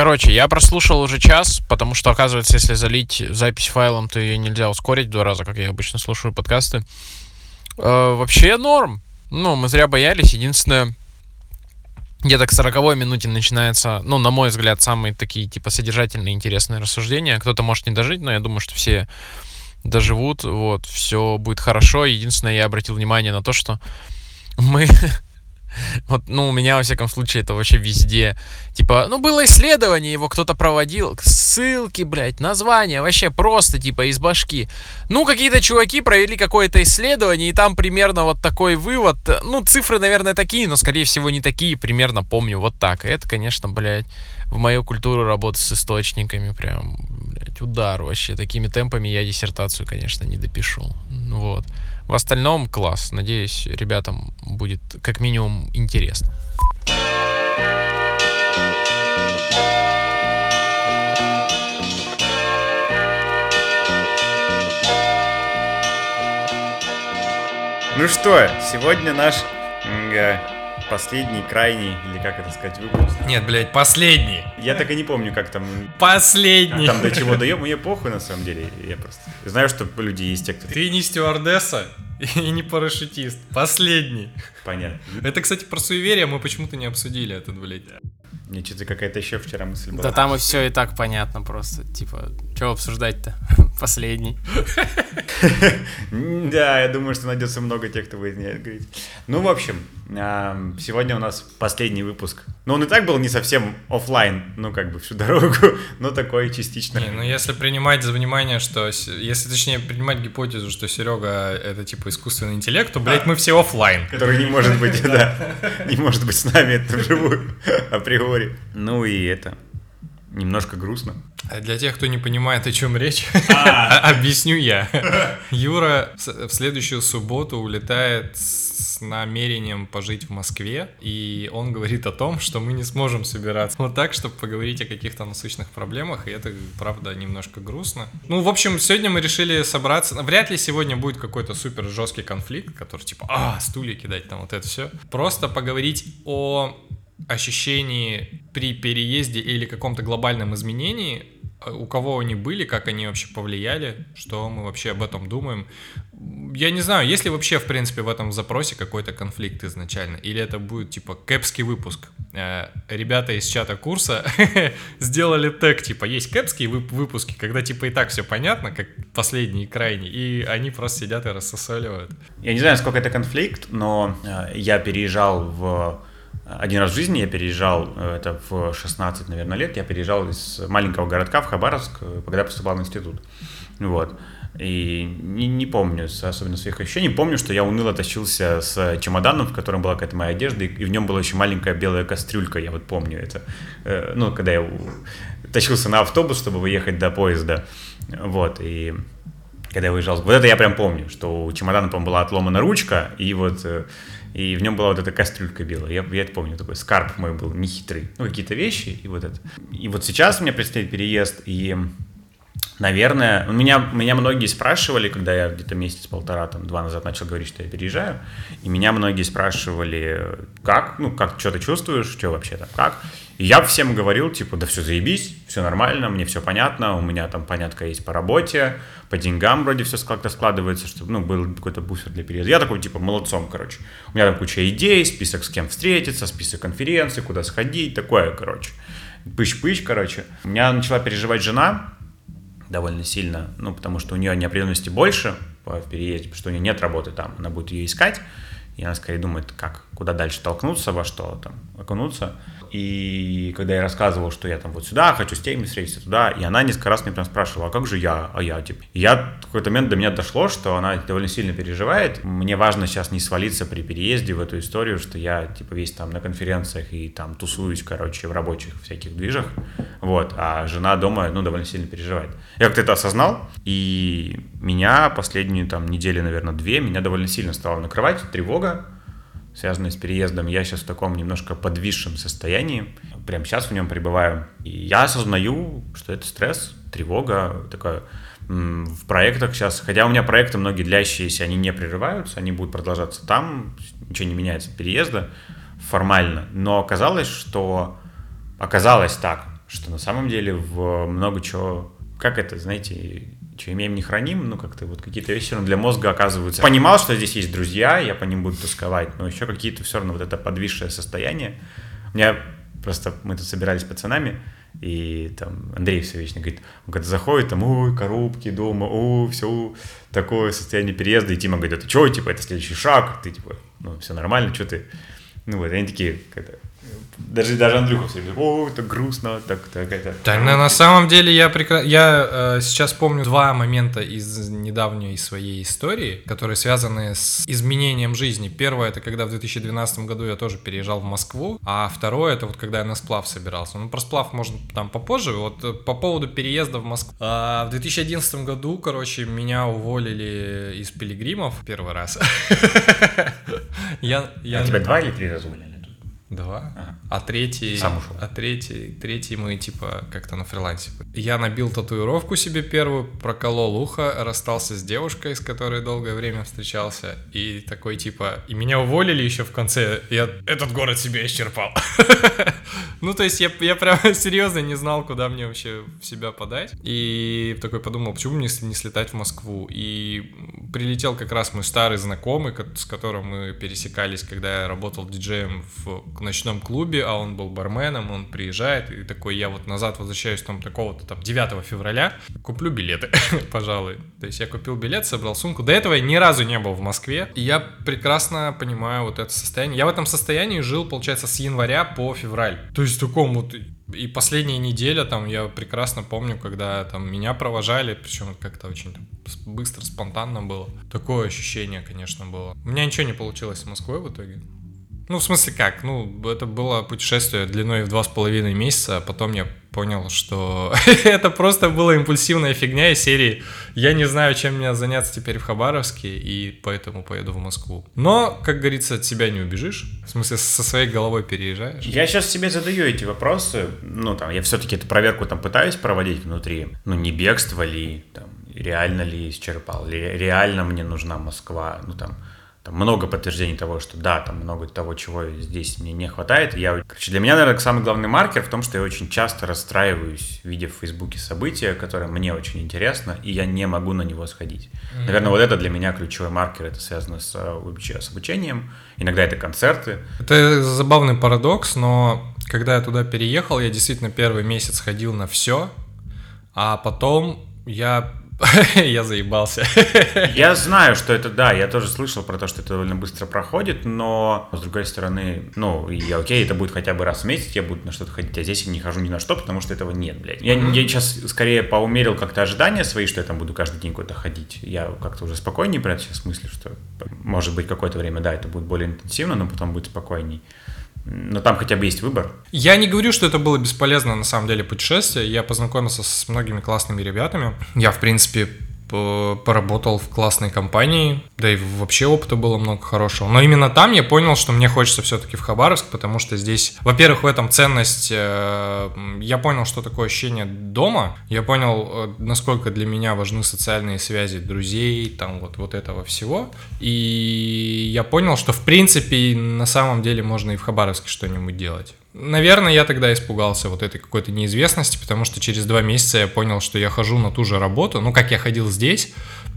Короче, я прослушал уже час, потому что, оказывается, если залить запись файлом, то ее нельзя ускорить два раза, как я обычно слушаю подкасты. Э, вообще норм. Ну, мы зря боялись. Единственное, где-то к 40 минуте начинается, ну, на мой взгляд, самые такие, типа, содержательные, интересные рассуждения. Кто-то может не дожить, но я думаю, что все доживут, вот, все будет хорошо. Единственное, я обратил внимание на то, что мы Вот, ну, у меня, во всяком случае, это вообще везде. Типа, ну, было исследование, его кто-то проводил. Ссылки, блядь, названия, вообще просто, типа, из башки. Ну, какие-то чуваки провели какое-то исследование, и там примерно вот такой вывод. Ну, цифры, наверное, такие, но, скорее всего, не такие. Примерно помню вот так. И это, конечно, блядь, в мою культуру работы с источниками прям, блядь, удар вообще. Такими темпами я диссертацию, конечно, не допишу. Вот. В остальном класс. Надеюсь, ребятам будет как минимум интересно. Ну что, сегодня наш Последний, крайний, или как это сказать, выпуск. Нет, блядь, последний. Я так и не помню, как там... Последний. Там до чего даем, мне похуй на самом деле. Я просто знаю, что люди есть те, кто... Ты не стюардесса и не парашютист. Последний. Понятно. Это, кстати, про суеверие мы почему-то не обсудили этот, блядь. Мне что-то какая-то еще вчера мысль была. Да там и все и так понятно просто. Типа, что обсуждать-то? Последний. Да, я думаю, что найдется много тех, кто будет не говорить. Ну, в общем, сегодня у нас последний выпуск. Ну, он и так был не совсем офлайн, ну, как бы всю дорогу, но такой частично. Не, ну, если принимать за внимание, что... Если, точнее, принимать гипотезу, что Серега — это, типа, искусственный интеллект, то, блядь, мы все офлайн. Который не может быть, да, не может быть с нами это вживую, априори. Ну и это, немножко грустно. А для тех, кто не понимает, о чем речь, а. объясню я. Юра в следующую субботу улетает с намерением пожить в Москве, и он говорит о том, что мы не сможем собираться вот так, чтобы поговорить о каких-то насущных проблемах, и это, правда, немножко грустно. Ну, в общем, сегодня мы решили собраться. Вряд ли сегодня будет какой-то супер жесткий конфликт, который типа, а, стулья кидать, там вот это все. Просто поговорить о ощущении при переезде или каком-то глобальном изменении, э, у кого они были, как они вообще повлияли, что мы вообще об этом думаем. Я не знаю, есть ли вообще, в принципе, в этом запросе какой-то конфликт изначально, или это будет, типа, кэпский выпуск. Э, ребята из чата курса сделали тег, типа, есть кэпские выпуски, когда, типа, и так все понятно, как последний и крайний, и они просто сидят и рассосоливают. Я не знаю, сколько это конфликт, но э, я переезжал в один раз в жизни я переезжал, э, это в 16, наверное, лет, я переезжал из маленького городка в Хабаровск, э, когда поступал в институт. Вот. И не, не помню особенно своих ощущений. Помню, что я уныло тащился с чемоданом, в котором была какая-то моя одежда, и в нем была еще маленькая белая кастрюлька, я вот помню это. Э, ну, когда я тащился на автобус, чтобы выехать до поезда. Вот, и когда я выезжал. Вот это я прям помню, что у чемодана, по-моему, была отломана ручка, и вот и в нем была вот эта кастрюлька белая. Я, я это помню, такой скарб мой был, нехитрый. Ну, какие-то вещи, и вот это. И вот сейчас у меня предстоит переезд, и, наверное, у меня, меня многие спрашивали, когда я где-то месяц-полтора, там, два назад начал говорить, что я переезжаю, и меня многие спрашивали, как, ну, как, что ты чувствуешь, что вообще там, как. И я всем говорил, типа, да все заебись, все нормально, мне все понятно, у меня там понятка есть по работе, по деньгам вроде все как-то складывается, чтобы, ну, был какой-то буфер для переезда. Я такой, типа, молодцом, короче. У меня там куча идей, список с кем встретиться, список конференций, куда сходить, такое, короче. Пыщ-пыщ, короче. У меня начала переживать жена довольно сильно, ну, потому что у нее неопределенности больше в переезде, потому что у нее нет работы там, она будет ее искать, и она скорее думает, как, куда дальше толкнуться, во что там окунуться. И когда я рассказывал, что я там вот сюда хочу с теми встретиться туда, и она несколько раз мне прям спрашивала, а как же я, а я, типа. И я в какой-то момент до меня дошло, что она довольно сильно переживает. Мне важно сейчас не свалиться при переезде в эту историю, что я, типа, весь там на конференциях и там тусуюсь, короче, в рабочих всяких движах, вот, а жена дома, ну, довольно сильно переживает. Я как-то это осознал, и меня последнюю там неделю, наверное, две, меня довольно сильно стало накрывать тревога, связанные с переездом. Я сейчас в таком немножко подвисшем состоянии. Прямо сейчас в нем пребываю. И я осознаю, что это стресс, тревога, такая в проектах сейчас, хотя у меня проекты многие длящиеся, они не прерываются, они будут продолжаться там, ничего не меняется переезда формально, но оказалось, что оказалось так, что на самом деле в много чего, как это, знаете, что имеем не храним, ну как-то вот какие-то вещи ну, для мозга оказываются. Понимал, что здесь есть друзья, я по ним буду тосковать, но еще какие-то все равно вот это подвисшее состояние. У меня просто, мы тут собирались с пацанами, и там Андрей все вечно говорит, он когда заходит, там, ой, коробки дома, ой, все, такое состояние переезда, и Тима говорит, это что, типа, это следующий шаг, ты, типа, ну, все нормально, что ты, ну, вот, они такие, как-то, даже, даже Андрюха все время, о, это грустно, так, так, это. Да, на, на самом деле я прекра... я э, сейчас помню два момента из недавней своей истории, которые связаны с изменением жизни. Первое это когда в 2012 году я тоже переезжал в Москву, а второе это вот когда я на сплав собирался. Ну про сплав можно там попозже. Вот э, по поводу переезда в Москву. А, в 2011 году, короче, меня уволили из Пилигримов первый раз. Я, я... А тебя два или три раза уволили? Два. Ага. А третий... Сам ушел. А третий, третий мы типа как-то на фрилансе. Я набил татуировку себе первую, проколол ухо, расстался с девушкой, с которой долгое время встречался. И такой типа... И меня уволили еще в конце. Я этот город себе исчерпал. Ну, то есть я, я прям серьезно не знал, куда мне вообще себя подать. И такой подумал, почему мне не слетать в Москву? И прилетел как раз мой старый знакомый, с которым мы пересекались, когда я работал диджеем в ночном клубе, а он был барменом, он приезжает и такой, я вот назад возвращаюсь там такого-то там 9 февраля, куплю билеты, пожалуй. То есть я купил билет, собрал сумку. До этого я ни разу не был в Москве, и я прекрасно понимаю вот это состояние. Я в этом состоянии жил, получается, с января по февраль. То есть в таком вот и последняя неделя, там, я прекрасно помню, когда там меня провожали, причем как-то очень там, быстро, спонтанно было. Такое ощущение, конечно, было. У меня ничего не получилось в Москве в итоге. Ну, в смысле как? Ну, это было путешествие длиной в два с половиной месяца, а потом я понял, что это просто была импульсивная фигня из серии «Я не знаю, чем мне заняться теперь в Хабаровске, и поэтому поеду в Москву». Но, как говорится, от себя не убежишь. В смысле, со своей головой переезжаешь. Я сейчас себе задаю эти вопросы. Ну, там, я все-таки эту проверку там пытаюсь проводить внутри. Ну, не бегство ли, там, реально ли исчерпал, ли реально мне нужна Москва, ну, там, там много подтверждений того, что да, там много того, чего здесь мне не хватает. Я, короче, для меня, наверное, самый главный маркер в том, что я очень часто расстраиваюсь, видя в Фейсбуке события, которое мне очень интересно, и я не могу на него сходить. Mm-hmm. Наверное, вот это для меня ключевой маркер, это связано с, с обучением. Иногда это концерты. Это забавный парадокс, но когда я туда переехал, я действительно первый месяц ходил на все, а потом я Я заебался. Я знаю, что это, да, я тоже слышал про то, что это довольно быстро проходит, но, с другой стороны, ну, я окей, это будет хотя бы раз в месяц, я буду на что-то ходить, а здесь я не хожу ни на что, потому что этого нет, блядь. Я, я сейчас скорее поумерил как-то ожидания свои, что я там буду каждый день куда-то ходить. Я как-то уже спокойнее про это сейчас мыслю, что, может быть, какое-то время, да, это будет более интенсивно, но потом будет спокойней. Но там хотя бы есть выбор. Я не говорю, что это было бесполезно на самом деле путешествие. Я познакомился с многими классными ребятами. Я, в принципе, поработал в классной компании, да и вообще опыта было много хорошего. Но именно там я понял, что мне хочется все-таки в Хабаровск, потому что здесь, во-первых, в этом ценность, э, я понял, что такое ощущение дома, я понял, э, насколько для меня важны социальные связи друзей, там вот, вот этого всего, и я понял, что в принципе на самом деле можно и в Хабаровске что-нибудь делать. Наверное, я тогда испугался вот этой какой-то неизвестности, потому что через два месяца я понял, что я хожу на ту же работу, ну, как я ходил здесь,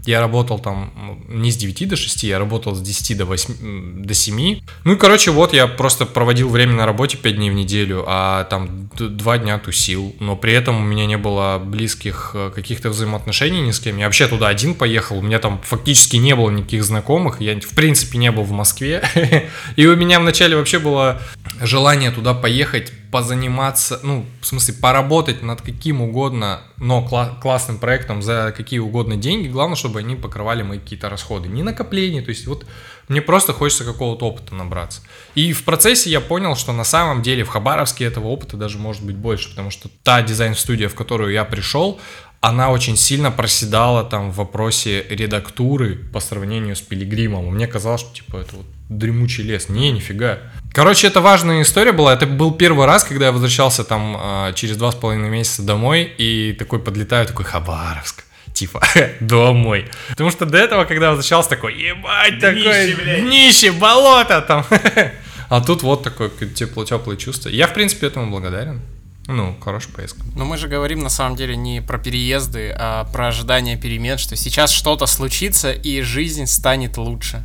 я работал там не с 9 до 6, я работал с 10 до, 8, до 7. Ну и, короче, вот я просто проводил время на работе 5 дней в неделю, а там 2 дня тусил. Но при этом у меня не было близких э, каких-то взаимоотношений ни с кем. Я вообще туда один поехал, у меня там фактически не было никаких знакомых, я в принципе не был в Москве. И у меня вначале вообще было желание туда поехать позаниматься, ну, в смысле, поработать над каким угодно, но кла- классным проектом за какие угодно деньги. Главное, чтобы они покрывали мои какие-то расходы. Не накопление, то есть вот мне просто хочется какого-то опыта набраться. И в процессе я понял, что на самом деле в Хабаровске этого опыта даже может быть больше, потому что та дизайн-студия, в которую я пришел, она очень сильно проседала там в вопросе редактуры по сравнению с Пилигримом. Мне казалось, что типа это вот дремучий лес. Не, нифига. Короче, это важная история была. Это был первый раз, когда я возвращался там э, через два с половиной месяца домой и такой подлетаю, такой Хабаровск типа, домой. Потому что до этого, когда возвращался, такой, ебать, такой, днище, болото там. А тут вот такое тепло-теплое чувство. Я, в принципе, этому благодарен. Ну, хорошая поездка. Но мы же говорим на самом деле не про переезды, а про ожидание перемен, что сейчас что-то случится и жизнь станет лучше.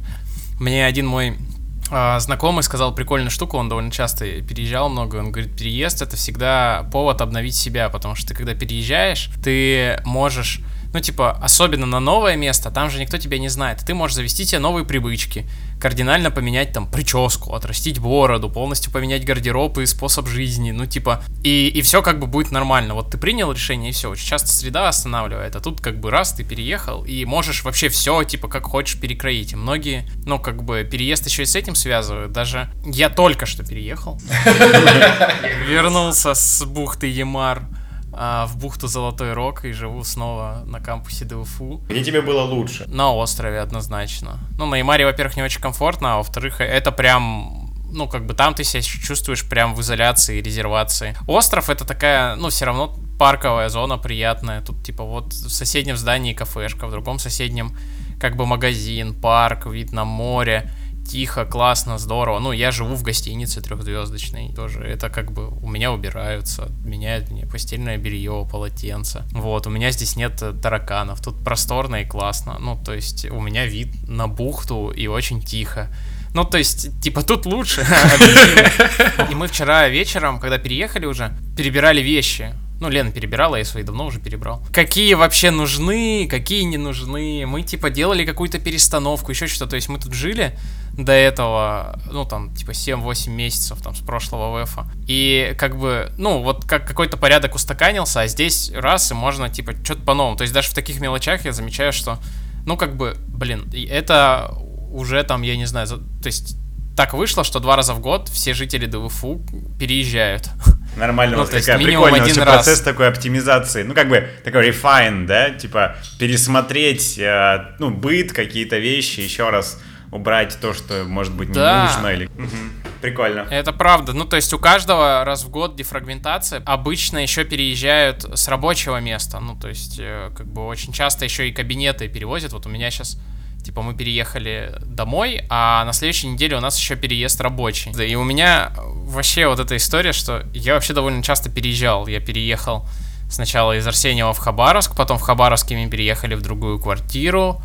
Мне один мой а, знакомый сказал прикольную штуку, он довольно часто переезжал много, он говорит, переезд это всегда повод обновить себя, потому что ты когда переезжаешь, ты можешь ну, типа, особенно на новое место, там же никто тебя не знает. Ты можешь завести себе новые привычки, кардинально поменять там прическу, отрастить бороду, полностью поменять гардероб и способ жизни, ну, типа, и, и все как бы будет нормально. Вот ты принял решение, и все. Очень часто среда останавливает, а тут как бы раз ты переехал, и можешь вообще все, типа, как хочешь перекроить. И многие, ну, как бы, переезд еще и с этим связывают. Даже я только что переехал. Вернулся с бухты Ямар а, в бухту Золотой Рог и живу снова на кампусе ДУФУ. Где тебе было лучше? На острове однозначно. Ну, на Ямаре, во-первых, не очень комфортно, а во-вторых, это прям ну, как бы там ты себя чувствуешь прям в изоляции, резервации. Остров это такая, ну, все равно парковая зона приятная. Тут, типа, вот в соседнем здании кафешка, в другом соседнем, как бы, магазин, парк, вид на море тихо, классно, здорово. Ну, я живу в гостинице трехзвездочной тоже. Это как бы у меня убираются, меняют мне постельное белье, полотенце. Вот, у меня здесь нет тараканов. Тут просторно и классно. Ну, то есть у меня вид на бухту и очень тихо. Ну, то есть, типа, тут лучше. И мы вчера вечером, когда переехали уже, перебирали вещи. Ну, Лена перебирала, я свои давно уже перебрал. Какие вообще нужны, какие не нужны. Мы, типа, делали какую-то перестановку, еще что-то. То есть мы тут жили, до этого, ну, там, типа, 7-8 месяцев, там, с прошлого ВЭФа. И, как бы, ну, вот как какой-то порядок устаканился, а здесь раз, и можно, типа, что-то по-новому. То есть даже в таких мелочах я замечаю, что, ну, как бы, блин, это уже там, я не знаю, то есть так вышло, что два раза в год все жители ДВФУ переезжают. Нормально, ну, вот такая прикольная один раз. процесс такой оптимизации, ну как бы такой refine, да, типа пересмотреть, э, ну быт, какие-то вещи, еще раз убрать то, что, может быть, не да. нужно. Или... Угу. Прикольно. Это правда. Ну, то есть у каждого раз в год дефрагментация. Обычно еще переезжают с рабочего места. Ну, то есть, э, как бы очень часто еще и кабинеты перевозят. Вот у меня сейчас Типа мы переехали домой, а на следующей неделе у нас еще переезд рабочий. И у меня вообще вот эта история, что я вообще довольно часто переезжал. Я переехал сначала из Арсеньева в Хабаровск, потом в Хабаровске мы переехали в другую квартиру,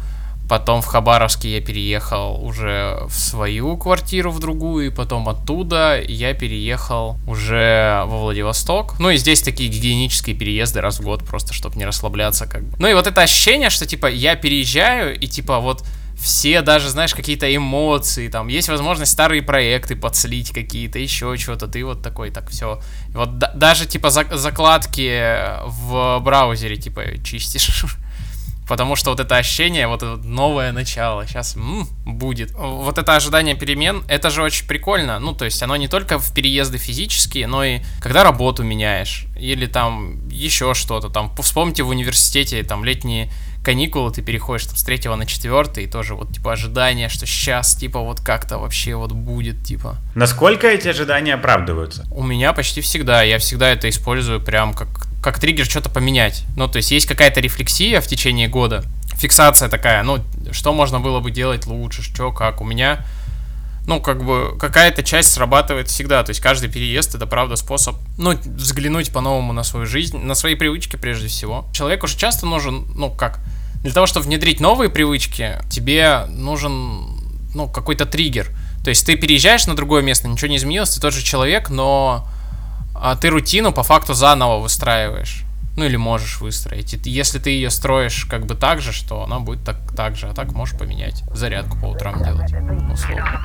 Потом в Хабаровске я переехал уже в свою квартиру, в другую, и потом оттуда я переехал уже во Владивосток. Ну и здесь такие гигиенические переезды раз в год, просто чтобы не расслабляться как бы. Ну и вот это ощущение, что типа я переезжаю, и типа вот все даже, знаешь, какие-то эмоции, там, есть возможность старые проекты подслить какие-то, еще что-то, ты вот такой, так, все. Вот да, даже, типа, за закладки в браузере, типа, чистишь. Потому что вот это ощущение, вот это новое начало, сейчас м-м, будет. Вот это ожидание перемен, это же очень прикольно. Ну, то есть оно не только в переезды физические, но и когда работу меняешь, или там еще что-то. Там, вспомните в университете, там, летние каникулы, ты переходишь там, с третьего на четвертый, и тоже вот, типа, ожидание, что сейчас, типа, вот как-то вообще вот будет, типа. Насколько эти ожидания оправдываются? У меня почти всегда. Я всегда это использую прям как как триггер что-то поменять. Ну, то есть есть какая-то рефлексия в течение года, фиксация такая, ну, что можно было бы делать лучше, что, как. У меня, ну, как бы, какая-то часть срабатывает всегда. То есть каждый переезд — это, правда, способ, ну, взглянуть по-новому на свою жизнь, на свои привычки прежде всего. Человеку же часто нужен, ну, как, для того, чтобы внедрить новые привычки, тебе нужен, ну, какой-то триггер. То есть ты переезжаешь на другое место, ничего не изменилось, ты тот же человек, но а ты рутину по факту заново выстраиваешь. Ну или можешь выстроить. И если ты ее строишь как бы так же, что она будет так, так же, а так можешь поменять зарядку по утрам делать. Условно.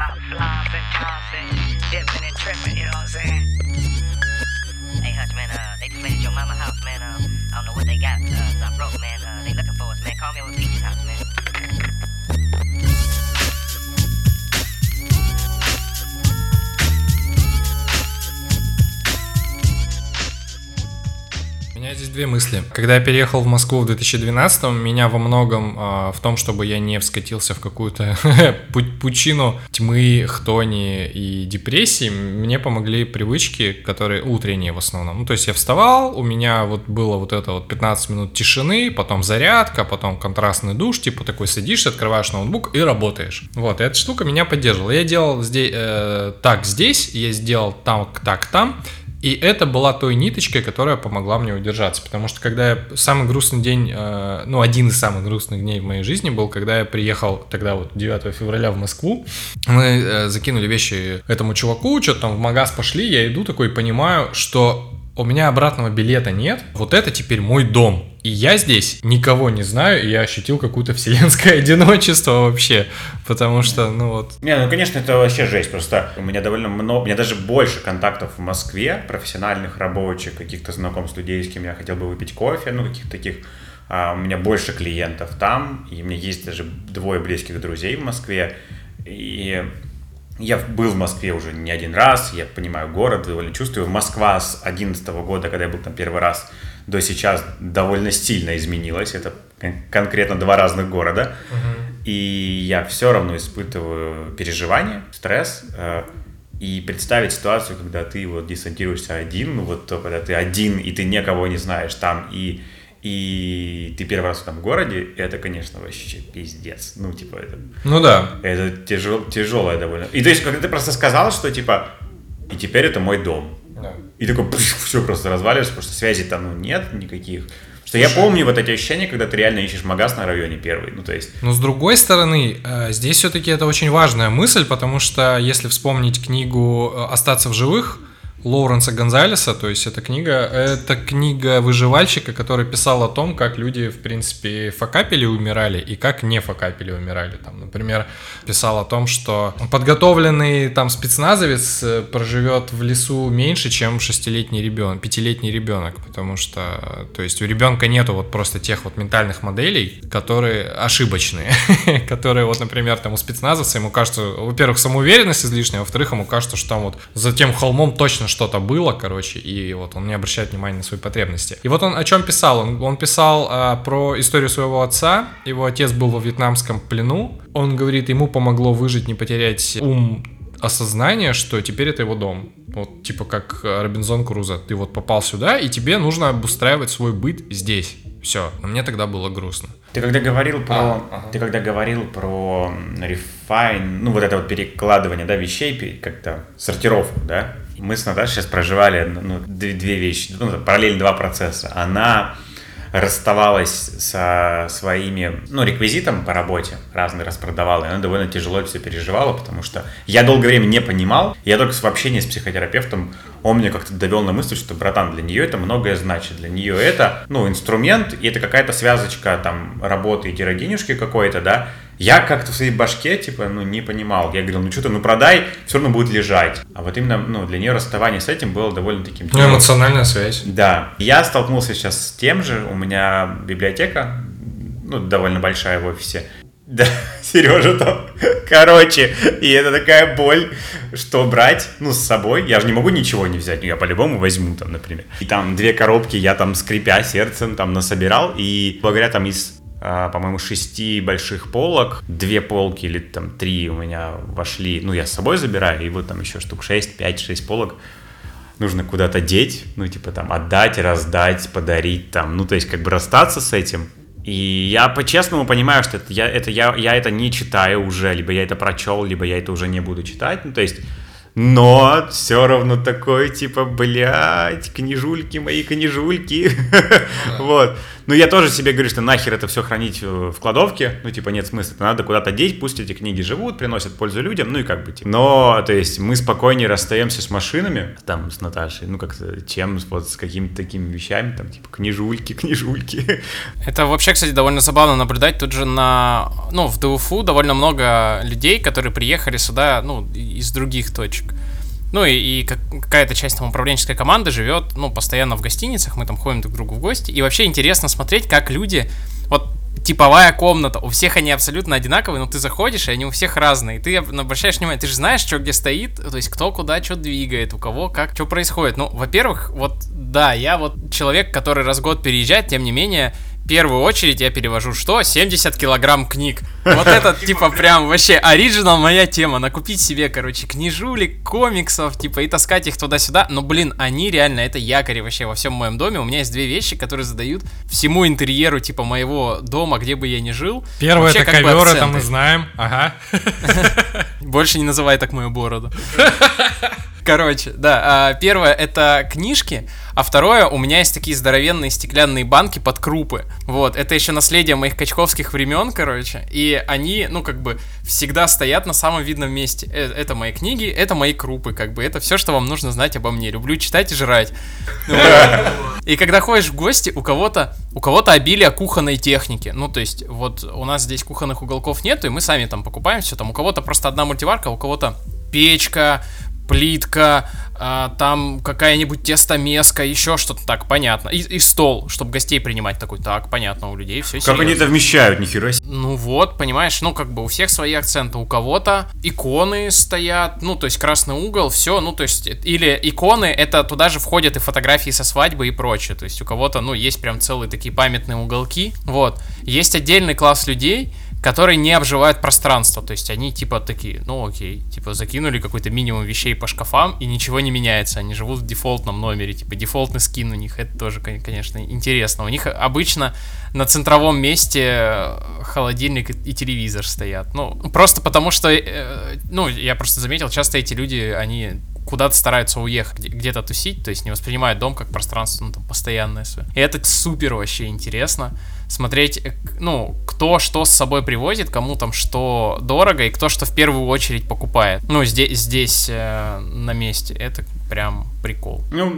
Меня здесь две мысли. Когда я переехал в Москву в 2012 меня во многом э, в том, чтобы я не вскатился в какую-то пучину тьмы, хтони и депрессии, мне помогли привычки, которые утренние в основном. Ну, то есть я вставал, у меня вот было вот это вот 15 минут тишины, потом зарядка, потом контрастный душ, типа такой сидишь, открываешь ноутбук и работаешь. Вот, эта штука меня поддерживала. Я делал здесь, э, так здесь, я сделал так, так, там, И это была той ниточкой, которая помогла мне удержаться. Потому что когда я... Самый грустный день, э, ну, один из самых грустных дней в моей жизни был, когда я приехал тогда вот 9 февраля в Москву. Мы э, закинули вещи этому чуваку, что-то там в магаз пошли, я иду такой, понимаю, что у меня обратного билета нет, вот это теперь мой дом. И я здесь никого не знаю, и я ощутил какое-то вселенское одиночество вообще, потому что, ну вот... Не, ну, конечно, это вообще жесть, просто у меня довольно много, у меня даже больше контактов в Москве, профессиональных, рабочих, каких-то знакомств людей, с кем я хотел бы выпить кофе, ну, каких-то таких, а, у меня больше клиентов там, и у меня есть даже двое близких друзей в Москве, и я был в Москве уже не один раз, я понимаю город, довольно чувствую. Москва с 2011 года, когда я был там первый раз, до сейчас довольно сильно изменилась. Это конкретно два разных города. Uh-huh. И я все равно испытываю переживания, стресс. Э, и представить ситуацию, когда ты вот десантируешься один, ну вот то, когда ты один, и ты никого не знаешь там, и и ты первый раз в этом городе, это, конечно, вообще пиздец. Ну, типа, это... Ну да. Это тяжел, тяжелое довольно. И то есть, когда ты просто сказал, что, типа, и теперь это мой дом. Да. И такой, все просто разваливается, потому что связи там ну, нет никаких. Что Слушай, я помню вот эти ощущения, когда ты реально ищешь магаз на районе первый, ну то есть... Но с другой стороны, э, здесь все-таки это очень важная мысль, потому что если вспомнить книгу э, «Остаться в живых», Лоуренса Гонзалеса, то есть эта книга, это книга выживальщика, который писал о том, как люди, в принципе, факапили умирали и как не факапили умирали. Там, например, писал о том, что подготовленный там спецназовец э, проживет в лесу меньше, чем шестилетний ребенок, пятилетний ребенок, потому что, то есть у ребенка нету вот просто тех вот ментальных моделей, которые ошибочные, которые вот, например, там у спецназовца ему кажется, во-первых, самоуверенность излишняя, во-вторых, ему кажется, что там вот за тем холмом точно что-то было, короче, и вот он не обращает внимания на свои потребности. И вот он о чем писал? Он, он писал а, про историю своего отца. Его отец был во вьетнамском плену. Он говорит, ему помогло выжить, не потерять ум осознание, что теперь это его дом. Вот типа как Робинзон Крузо. Ты вот попал сюда, и тебе нужно обустраивать свой быт здесь. Все. Но мне тогда было грустно. Ты когда говорил про, а, ага. ты когда говорил про refine, ну вот это вот перекладывание, да, вещей, как-то сортировку, да, мы с Наташей сейчас проживали ну, две, две вещи, ну, параллельно два процесса. Она расставалась со своими, ну, реквизитом по работе, разные распродавала, и она довольно тяжело все переживала, потому что я долгое время не понимал, я только в общении с психотерапевтом, он мне как-то довел на мысль, что, братан, для нее это многое значит, для нее это, ну, инструмент, и это какая-то связочка, там, работы и денежки какой-то, да, я как-то в своей башке, типа, ну, не понимал. Я говорил, ну, что ты, ну, продай, все равно будет лежать. А вот именно, ну, для нее расставание с этим было довольно таким... Ну, эмоциональная связь. Да. Я столкнулся сейчас с тем же. У меня библиотека, ну, довольно большая в офисе. Да, Сережа там. Короче, и это такая боль, что брать, ну, с собой. Я же не могу ничего не взять, ну, я по-любому возьму там, например. И там две коробки я там, скрипя сердцем, там, насобирал. И благодаря там из а, по-моему, шести больших полок, две полки или там три у меня вошли, ну, я с собой забираю, и вот там еще штук 6, 5, 6 полок нужно куда-то деть, ну, типа там отдать, раздать, подарить там, ну, то есть как бы расстаться с этим. И я по-честному понимаю, что это, я, это, я, я это не читаю уже, либо я это прочел, либо я это уже не буду читать, ну, то есть но все равно такой, типа, блядь, книжульки мои, книжульки. вот. Ну, я тоже себе говорю, что нахер это все хранить в кладовке. Ну, типа, нет смысла. Это надо куда-то деть, пусть эти книги живут, приносят пользу людям, ну и как бы. Типа. Но, то есть, мы спокойнее расстаемся с машинами, там, с Наташей, ну, как-то, чем вот с какими-то такими вещами, там, типа, книжульки, книжульки. Это вообще, кстати, довольно забавно наблюдать. Тут же на, ну, в ДУФУ довольно много людей, которые приехали сюда, ну, из других точек. Ну и, и какая-то часть там управленческой команды живет, ну, постоянно в гостиницах, мы там ходим друг к другу в гости. И вообще интересно смотреть, как люди, вот типовая комната, у всех они абсолютно одинаковые, но ты заходишь, и они у всех разные. И ты обращаешь внимание, ты же знаешь, что где стоит, то есть кто куда что двигает, у кого как, что происходит. Ну, во-первых, вот, да, я вот человек, который раз в год переезжает, тем не менее, первую очередь я перевожу что? 70 килограмм книг. Вот это, типа, прям вообще оригинал моя тема. Накупить себе, короче, книжулик, комиксов, типа, и таскать их туда-сюда. Но, блин, они реально, это якори вообще во всем моем доме. У меня есть две вещи, которые задают всему интерьеру, типа, моего дома, где бы я ни жил. Первое это ковер, это мы знаем. Ага. Больше не называй так мою бороду. Короче, да, а, первое это книжки, а второе, у меня есть такие здоровенные стеклянные банки под крупы. Вот, это еще наследие моих качковских времен, короче. И они, ну, как бы, всегда стоят на самом видном месте. Э, это мои книги, это мои крупы, как бы. Это все, что вам нужно знать обо мне. Люблю читать и жрать. И когда ходишь в гости, у кого-то у кого-то обилие кухонной техники. Ну, то есть, вот у нас здесь кухонных уголков нету, и мы сами там покупаем все. Там у кого-то просто одна мультиварка, у кого-то печка, плитка, а, там какая-нибудь тестомеска, еще что-то так, понятно. И, и стол, чтобы гостей принимать такой, так, понятно, у людей все Как они это вмещают, нихера себе. Ну вот, понимаешь, ну как бы у всех свои акценты, у кого-то иконы стоят, ну то есть красный угол, все, ну то есть, или иконы, это туда же входят и фотографии со свадьбы и прочее, то есть у кого-то, ну есть прям целые такие памятные уголки, вот. Есть отдельный класс людей, которые не обживают пространство. То есть они типа такие, ну окей, типа закинули какой-то минимум вещей по шкафам и ничего не меняется. Они живут в дефолтном номере, типа дефолтный скин у них. Это тоже, конечно, интересно. У них обычно на центровом месте э, холодильник и телевизор стоят. Ну, просто потому что, э, ну, я просто заметил, часто эти люди, они куда-то стараются уехать, где-то тусить, то есть не воспринимают дом как пространство, ну, там, постоянное свое. И это супер вообще интересно смотреть, э, ну, кто что с собой привозит, кому там что дорого и кто что в первую очередь покупает. Ну, здесь, здесь э, на месте. Это прям прикол. Ну,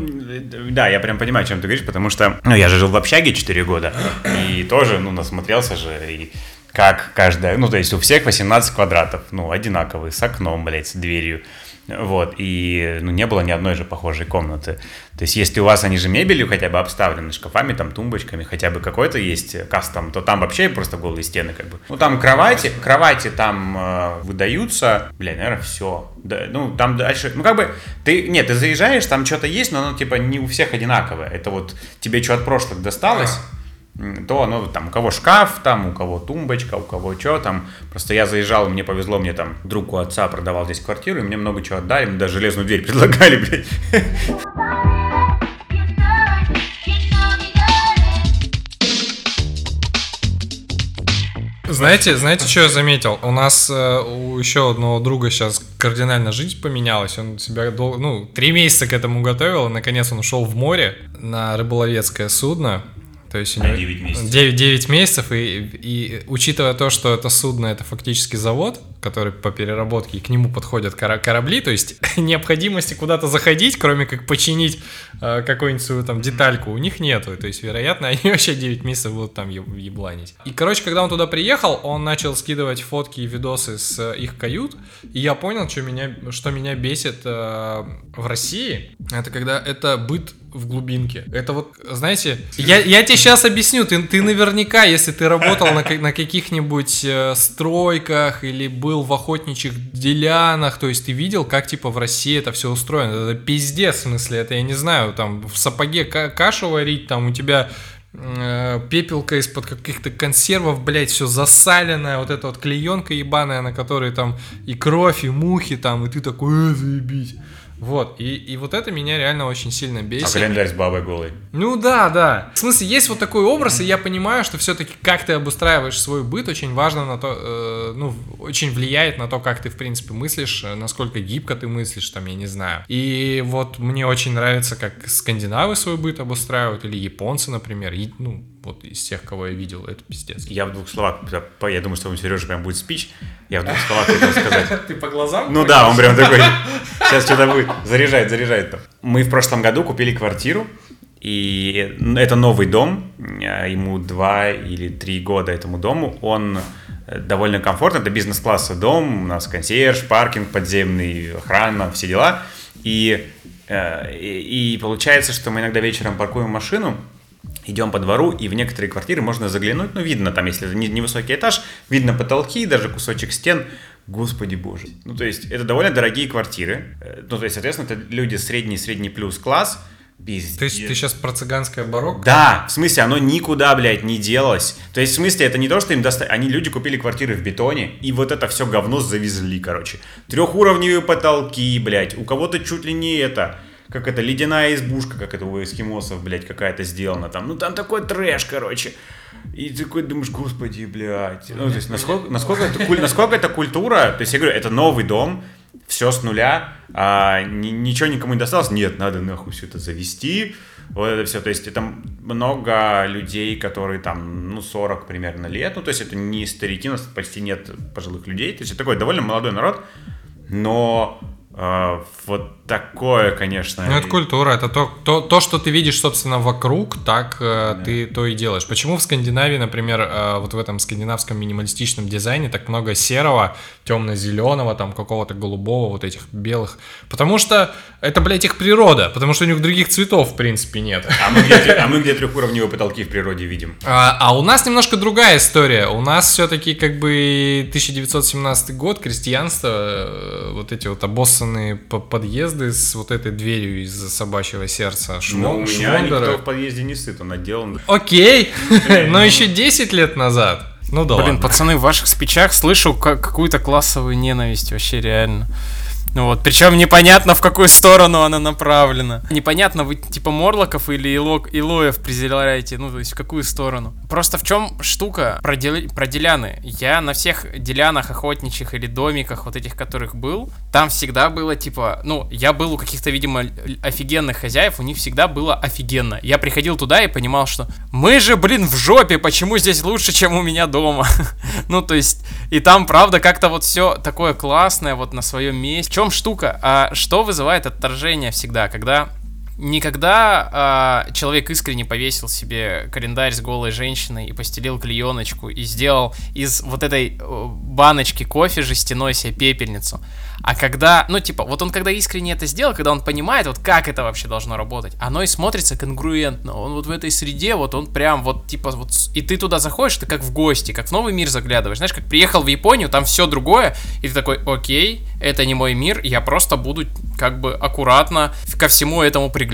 да, я прям понимаю, о чем ты говоришь, потому что, ну, я же жил в общаге 4 года, и тоже, ну, насмотрелся же, и как каждая, ну, то есть у всех 18 квадратов, ну, одинаковые, с окном, блядь, с дверью. Вот, и ну, не было ни одной же похожей комнаты. То есть, если у вас они же мебелью хотя бы обставлены, шкафами, там, тумбочками, хотя бы какой-то есть кастом, то там вообще просто голые стены, как бы. Ну, там кровати, кровати там э, выдаются, бля, наверное, все. Да, ну, там дальше, ну, как бы, ты, нет, ты заезжаешь, там что-то есть, но оно, типа, не у всех одинаковое. Это вот тебе что от прошлых досталось, то оно там у кого шкаф, там у кого тумбочка, у кого что там. Просто я заезжал, мне повезло, мне там друг у отца продавал здесь квартиру, и мне много чего отдали, мне даже железную дверь предлагали, блядь. Знаете, знаете, что я заметил? У нас э, у еще одного друга сейчас кардинально жизнь поменялась. Он себя дол... ну, три месяца к этому готовил, и наконец он ушел в море на рыболовецкое судно. То есть у него 9 месяцев. 9, 9 месяцев, и, и учитывая то, что это судно, это фактически завод, который по переработке, и к нему подходят корабли, то есть необходимости куда-то заходить, кроме как починить э, какую-нибудь свою там детальку, у них нету. То есть, вероятно, они вообще 9 месяцев будут там ебланить. И, короче, когда он туда приехал, он начал скидывать фотки и видосы с их кают, и я понял, что меня, что меня бесит э, в России, это когда это быт в глубинке. Это вот, знаете, я, я тебе сейчас объясню, ты, ты наверняка, если ты работал на, на каких-нибудь э, стройках или был в охотничьих делянах, то есть ты видел, как типа в России это все устроено. Это пиздец, в смысле, это я не знаю, там в сапоге кашу варить, там у тебя э, пепелка из-под каких-то консервов, блять, все засаленное, вот эта вот клеенка ебаная, на которой там и кровь, и мухи там, и ты такой, э, заебись. Вот, и, и вот это меня реально очень сильно бесит. А календарь с бабой голой. Ну да, да. В смысле, есть вот такой образ, и я понимаю, что все-таки как ты обустраиваешь свой быт, очень важно на то, э, ну, очень влияет на то, как ты, в принципе, мыслишь, э, насколько гибко ты мыслишь, там, я не знаю. И вот мне очень нравится, как скандинавы свой быт обустраивают, или японцы, например, и, ну, вот из тех, кого я видел, это пиздец. Я в двух словах, я думаю, что у Сережа прям будет спич, я в двух словах хотел сказать. Ты по глазам? Ну да, он прям такой, сейчас что-то будет, заряжает, заряжает. Мы в прошлом году купили квартиру, и это новый дом, ему два или три года этому дому, он довольно комфортный, это бизнес-класса дом, у нас консьерж, паркинг подземный, охрана, все дела. И, э, и, и получается, что мы иногда вечером паркуем машину, идем по двору, и в некоторые квартиры можно заглянуть, ну, видно там, если это невысокий этаж, видно потолки, даже кусочек стен, Господи боже. Ну, то есть, это довольно дорогие квартиры. Э, ну, то есть, соответственно, это люди средний-средний плюс класс. Пиздец. То есть, ты сейчас про цыганское барокко? Да, в смысле, оно никуда, блядь, не делось. То есть, в смысле, это не то, что им достать. Они, люди, купили квартиры в бетоне, и вот это все говно завезли, короче. Трехуровневые потолки, блядь. У кого-то чуть ли не это как это, ледяная избушка, как это у эскимосов, блядь, какая-то сделана там. Ну, там такой трэш, короче. И ты такой думаешь, господи, блядь. Ну, то есть, насколько, насколько, это, насколько это культура, то есть, я говорю, это новый дом, все с нуля, а, ни, ничего никому не досталось, нет, надо нахуй все это завести, вот это все, то есть это много людей, которые там, ну, 40 примерно лет, ну, то есть это не старики, у нас почти нет пожилых людей, то есть это такой довольно молодой народ, но вот такое, конечно. Ну, это культура, это то, то, то, что ты видишь, собственно, вокруг, так э, да. ты то и делаешь. Почему в Скандинавии, например, э, вот в этом скандинавском минималистичном дизайне так много серого, темно-зеленого, там какого-то голубого, вот этих белых? Потому что это, блядь, их природа, потому что у них других цветов, в принципе, нет. А мы где, а мы где трехуровневые потолки в природе видим? А, а у нас немножко другая история. У нас все-таки как бы 1917 год, крестьянство, э, вот эти вот обоссанные подъезды с вот этой дверью из собачьего сердца. Швон, ну, у меня никто в подъезде не сыт, он отделан. Окей, но еще 10 лет назад. Ну да Блин, ладно. пацаны, в ваших спичах слышу какую-то классовую ненависть вообще реально. Ну вот, причем непонятно, в какую сторону она направлена. Непонятно, вы типа Морлоков или Ило, Илоев презираете, ну то есть в какую сторону. Просто в чем штука про, дел, про деляны? Я на всех делянах охотничьих или домиках, вот этих которых был, там всегда было типа, ну, я был у каких-то, видимо, офигенных хозяев, у них всегда было офигенно. Я приходил туда и понимал, что мы же, блин, в жопе, почему здесь лучше, чем у меня дома? ну, то есть, и там, правда, как-то вот все такое классное, вот на своем месте чем штука? А что вызывает отторжение всегда, когда никогда а, человек искренне повесил себе календарь с голой женщиной и постелил клееночку и сделал из вот этой э, баночки кофе жестяной себе пепельницу. А когда, ну, типа, вот он когда искренне это сделал, когда он понимает, вот как это вообще должно работать, оно и смотрится конгруентно. Он вот в этой среде, вот он прям вот, типа, вот, и ты туда заходишь, ты как в гости, как в новый мир заглядываешь. Знаешь, как приехал в Японию, там все другое, и ты такой, окей, это не мой мир, я просто буду как бы аккуратно ко всему этому приглядываться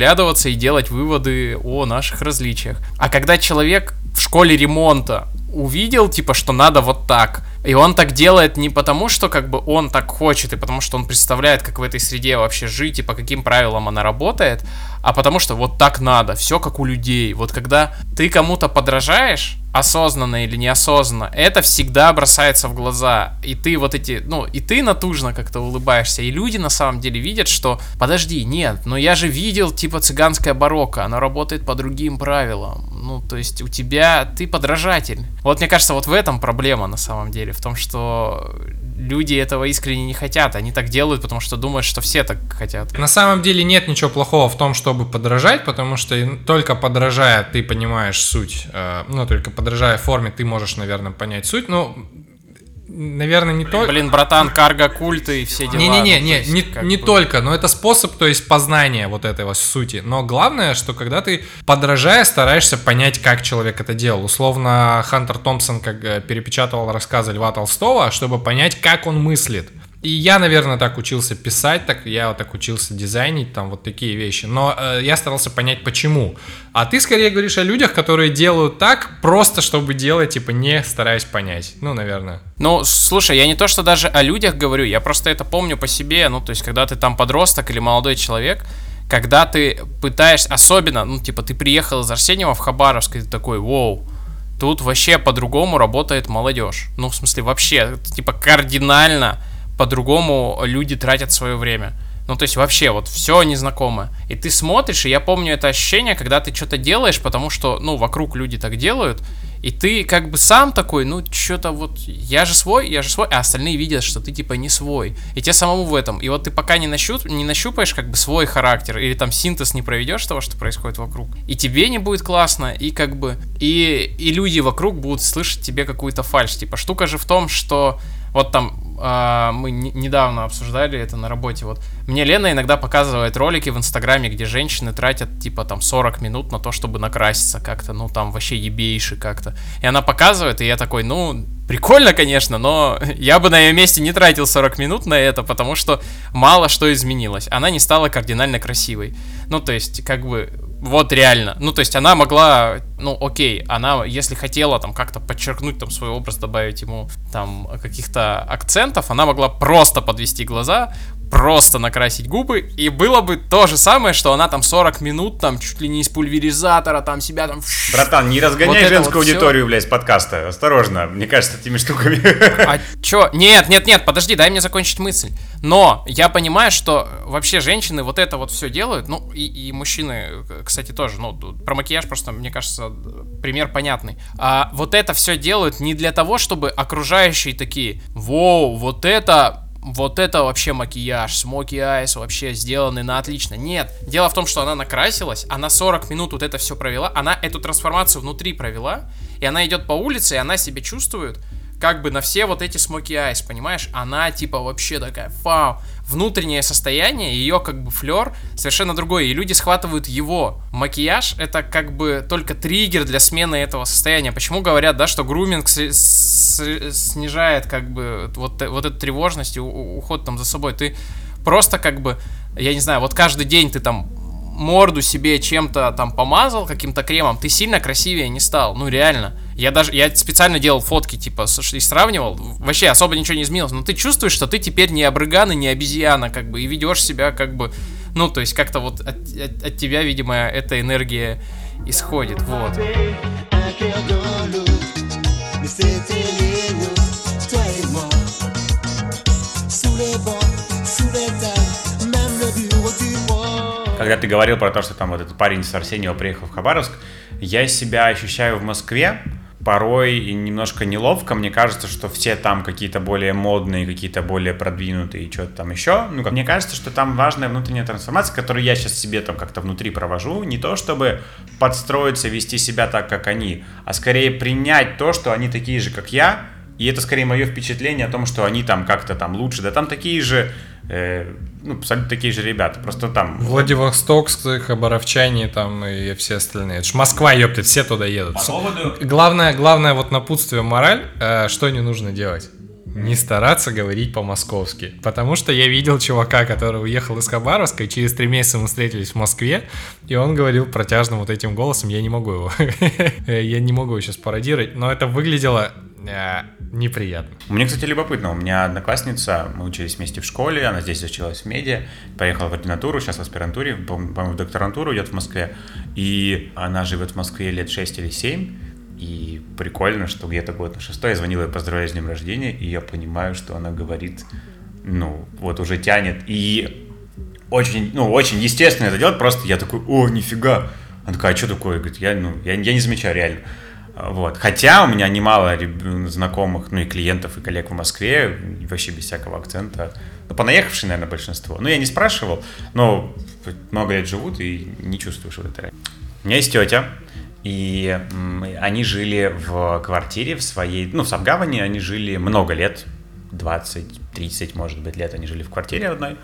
и делать выводы о наших различиях. А когда человек в школе ремонта увидел, типа, что надо вот так. И он так делает не потому, что как бы он так хочет, и потому что он представляет, как в этой среде вообще жить и по каким правилам она работает, а потому что вот так надо, все как у людей. Вот когда ты кому-то подражаешь, осознанно или неосознанно, это всегда бросается в глаза. И ты вот эти, ну, и ты натужно как-то улыбаешься, и люди на самом деле видят, что, подожди, нет, но я же видел, типа, цыганская барокко, оно работает по другим правилам. Ну, то есть у тебя, ты подражатель. Вот мне кажется, вот в этом проблема на самом деле, в том, что люди этого искренне не хотят. Они так делают, потому что думают, что все так хотят. На самом деле нет ничего плохого в том, чтобы подражать, потому что только подражая ты понимаешь суть. Э, ну, только подражая форме ты можешь, наверное, понять суть. Ну, наверное, не только... Блин, братан, карго культы и все дела. Не-не-не, не, не, не, не только, но это способ, то есть познания вот этого сути. Но главное, что когда ты, подражая, стараешься понять, как человек это делал. Условно, Хантер Томпсон как э, перепечатывал рассказы Льва Толстого, чтобы понять, как он мыслит. И я, наверное, так учился писать, так я вот так учился дизайнить, там вот такие вещи. Но э, я старался понять, почему. А ты скорее говоришь о людях, которые делают так, просто чтобы делать, типа, не стараясь понять. Ну, наверное. Ну, слушай, я не то, что даже о людях говорю, я просто это помню по себе. Ну, то есть, когда ты там подросток или молодой человек, когда ты пытаешься, особенно, ну, типа, ты приехал из Арсеньева в Хабаровск, и ты такой, вау, тут вообще по-другому работает молодежь. Ну, в смысле, вообще, типа, кардинально по-другому люди тратят свое время. Ну, то есть вообще вот все незнакомое. И ты смотришь, и я помню это ощущение, когда ты что-то делаешь, потому что, ну, вокруг люди так делают, и ты как бы сам такой, ну, что-то вот, я же свой, я же свой, а остальные видят, что ты типа не свой. И тебе самому в этом. И вот ты пока не, нащуп, не нащупаешь как бы свой характер, или там синтез не проведешь того, что происходит вокруг, и тебе не будет классно, и как бы, и, и люди вокруг будут слышать тебе какую-то фальш. Типа, штука же в том, что вот там а, мы недавно обсуждали это на работе. Вот мне Лена иногда показывает ролики в Инстаграме, где женщины тратят типа там 40 минут на то, чтобы накраситься как-то, ну там вообще ебейши как-то. И она показывает, и я такой, ну прикольно, конечно, но я бы на ее месте не тратил 40 минут на это, потому что мало что изменилось. Она не стала кардинально красивой. Ну то есть как бы вот реально. Ну, то есть она могла, ну, окей, она, если хотела там как-то подчеркнуть там свой образ, добавить ему там каких-то акцентов, она могла просто подвести глаза, просто накрасить губы, и было бы то же самое, что она там 40 минут, там, чуть ли не из пульверизатора, там, себя там... Братан, не разгоняй Вот женскую вот аудиторию, блядь, с подкаста. Осторожно, мне кажется, этими штуками. А чё? Нет, нет, нет, подожди, дай мне закончить мысль. Но я понимаю, что вообще женщины вот это вот все делают, ну и, и мужчины, кстати, тоже. Ну, про макияж просто, мне кажется, пример понятный. А вот это все делают не для того, чтобы окружающие такие, воу, вот это вот это вообще макияж, смоки айс вообще сделанный на отлично. Нет, дело в том, что она накрасилась, она 40 минут вот это все провела, она эту трансформацию внутри провела, и она идет по улице, и она себя чувствует как бы на все вот эти смоки айс, понимаешь? Она типа вообще такая, вау, внутреннее состояние, ее как бы флер совершенно другое, и люди схватывают его. Макияж это как бы только триггер для смены этого состояния. Почему говорят, да, что груминг с- с- снижает как бы вот, вот эту тревожность и уход там за собой. Ты просто как бы, я не знаю, вот каждый день ты там морду себе чем-то там помазал, каким-то кремом, ты сильно красивее не стал. Ну, реально. Я даже, я специально делал фотки, типа, и сравнивал. Вообще особо ничего не изменилось. Но ты чувствуешь, что ты теперь не обрыган и не обезьяна, как бы, и ведешь себя как бы, ну, то есть как-то вот от, от- от тебя, видимо, эта энергия исходит. Вот. Когда ты говорил про то, что там вот этот парень с Арсеньева приехал в Хабаровск, я себя ощущаю в Москве порой и немножко неловко. Мне кажется, что все там какие-то более модные, какие-то более продвинутые и что-то там еще. Ну, мне кажется, что там важная внутренняя трансформация, которую я сейчас себе там как-то внутри провожу. Не то, чтобы подстроиться, вести себя так, как они, а скорее принять то, что они такие же, как я, и это скорее мое впечатление о том, что они там как-то там лучше. Да там такие же, э, ну, абсолютно такие же ребята. Просто там... Владивосток, Хабаровчане там и все остальные. Это ж Москва, ёпта, все туда едут. По поводу... Главное, главное вот напутствие мораль, э, что не нужно делать. Не стараться говорить по-московски. Потому что я видел чувака, который уехал из Хабаровска, и через три месяца мы встретились в Москве, и он говорил протяжным вот этим голосом, я не могу его, я не могу его сейчас пародировать, но это выглядело э, неприятно. Мне, кстати, любопытно. У меня одноклассница, мы учились вместе в школе, она здесь училась в медиа, поехала в ординатуру, сейчас в аспирантуре, по- по-моему, в докторантуру идет в Москве. И она живет в Москве лет 6 или 7. И прикольно, что где-то год на шестой я звонил ей поздравляю с днем рождения, и я понимаю, что она говорит, ну, вот уже тянет. И очень, ну, очень естественно это делать, просто я такой, о, нифига. Она такая, а что такое? Говорит, я, ну, я, я не замечаю реально. Вот. Хотя у меня немало знакомых, ну и клиентов, и коллег в Москве, вообще без всякого акцента. Ну, понаехавшие, наверное, большинство. Ну, я не спрашивал, но много лет живут и не чувствуешь вот это. У меня есть тетя, и они жили в квартире в своей, ну, в Савгаване они жили много лет, 20-30, может быть, лет они жили в квартире одной,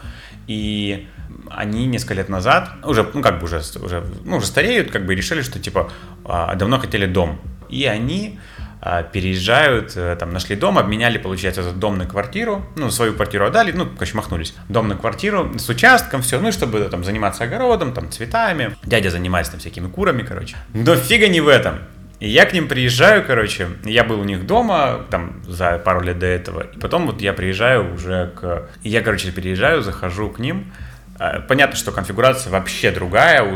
и они несколько лет назад, уже, ну, как бы уже, уже, ну, уже стареют, как бы решили, что, типа, а, давно хотели дом, и они а, переезжают, э, там, нашли дом, обменяли, получается, этот дом на квартиру, ну, свою квартиру отдали, ну, короче, махнулись, дом на квартиру с участком, все, ну, чтобы там заниматься огородом, там, цветами, дядя занимается там всякими курами, короче, но фига не в этом, и я к ним приезжаю, короче, я был у них дома, там, за пару лет до этого, и потом вот я приезжаю уже к... Я, короче, переезжаю, захожу к ним, Понятно, что конфигурация вообще другая, у,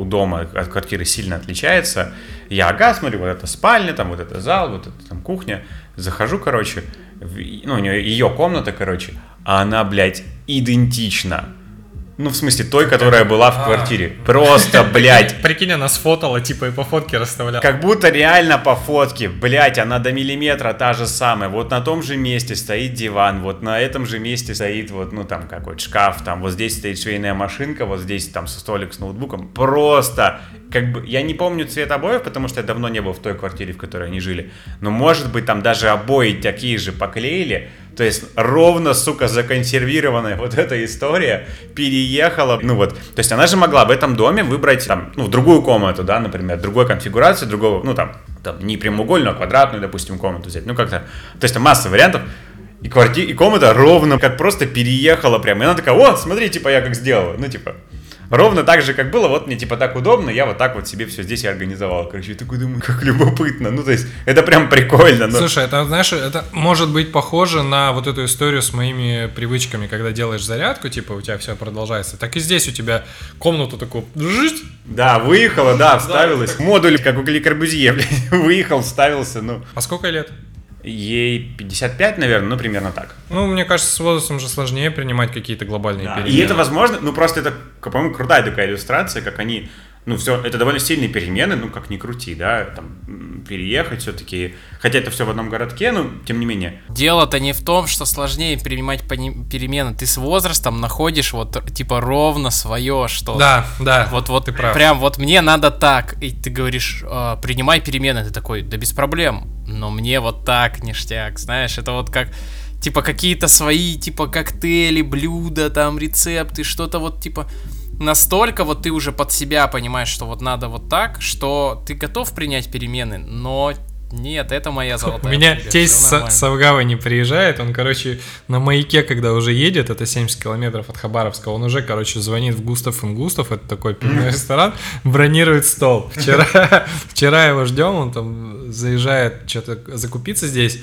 у дома от квартиры сильно отличается. Я, ага, смотрю, вот это спальня, там вот это зал, вот это там кухня. Захожу, короче, в- ну, у нее ее комната, короче, а она, блядь, идентична. Ну, в смысле, той, которая была в квартире. Просто, блядь, Прикинь, она сфотала, типа, и по фотке расставляла. как будто реально по фотке, блять, она до миллиметра та же самая. Вот на том же месте стоит диван, вот на этом же месте стоит вот, ну там какой-то шкаф, там вот здесь стоит швейная машинка, вот здесь там столик с ноутбуком. Просто, как бы, я не помню цвет обоев, потому что я давно не был в той квартире, в которой они жили. Но может быть там даже обои такие же поклеили, то есть ровно, сука, законсервированная вот эта история переехала, ну вот, то есть она же могла в этом доме выбрать там, ну, другую комнату, да, например, другой конфигурации, другого, ну там, там не прямоугольную, а квадратную, допустим, комнату взять, ну как-то, то есть там масса вариантов, и, кварти... и комната ровно как просто переехала прям, и она такая, вот, смотри, типа, я как сделала, ну типа, ровно так же, как было, вот мне типа так удобно, я вот так вот себе все здесь и организовал. Короче, я такой думаю, как любопытно. Ну, то есть, это прям прикольно. Но... Слушай, это, знаешь, это может быть похоже на вот эту историю с моими привычками, когда делаешь зарядку, типа, у тебя все продолжается. Так и здесь у тебя комнату такую... жить, Да, выехала, да, вставилась. Модуль, как у Ли Корбюзье, блядь, выехал, вставился, ну. А сколько лет? Ей 55, наверное, ну, примерно так. Ну, мне кажется, с возрастом же сложнее принимать какие-то глобальные Да, перемены. И это возможно, ну просто это, по-моему, крутая такая иллюстрация, как они, ну все, это довольно сильные перемены, ну как ни крути, да, там переехать все-таки, хотя это все в одном городке, но тем не менее. Дело-то не в том, что сложнее принимать пони- перемены. Ты с возрастом находишь вот типа ровно свое что-то. Да, да, Вот, вот ты прав. прям вот мне надо так, и ты говоришь, «А, принимай перемены, ты такой, да без проблем, но мне вот так ништяк, знаешь, это вот как типа какие-то свои типа коктейли, блюда, там рецепты, что-то вот типа настолько вот ты уже под себя понимаешь, что вот надо вот так, что ты готов принять перемены, но нет, это моя У золотая. меня пуля, тесть с. Савгава не приезжает, он, короче, на маяке, когда уже едет, это 70 километров от Хабаровска, он уже, короче, звонит в Густав и Густав, это такой пивной ресторан, бронирует стол. Вчера, вчера его ждем, он там заезжает что-то закупиться здесь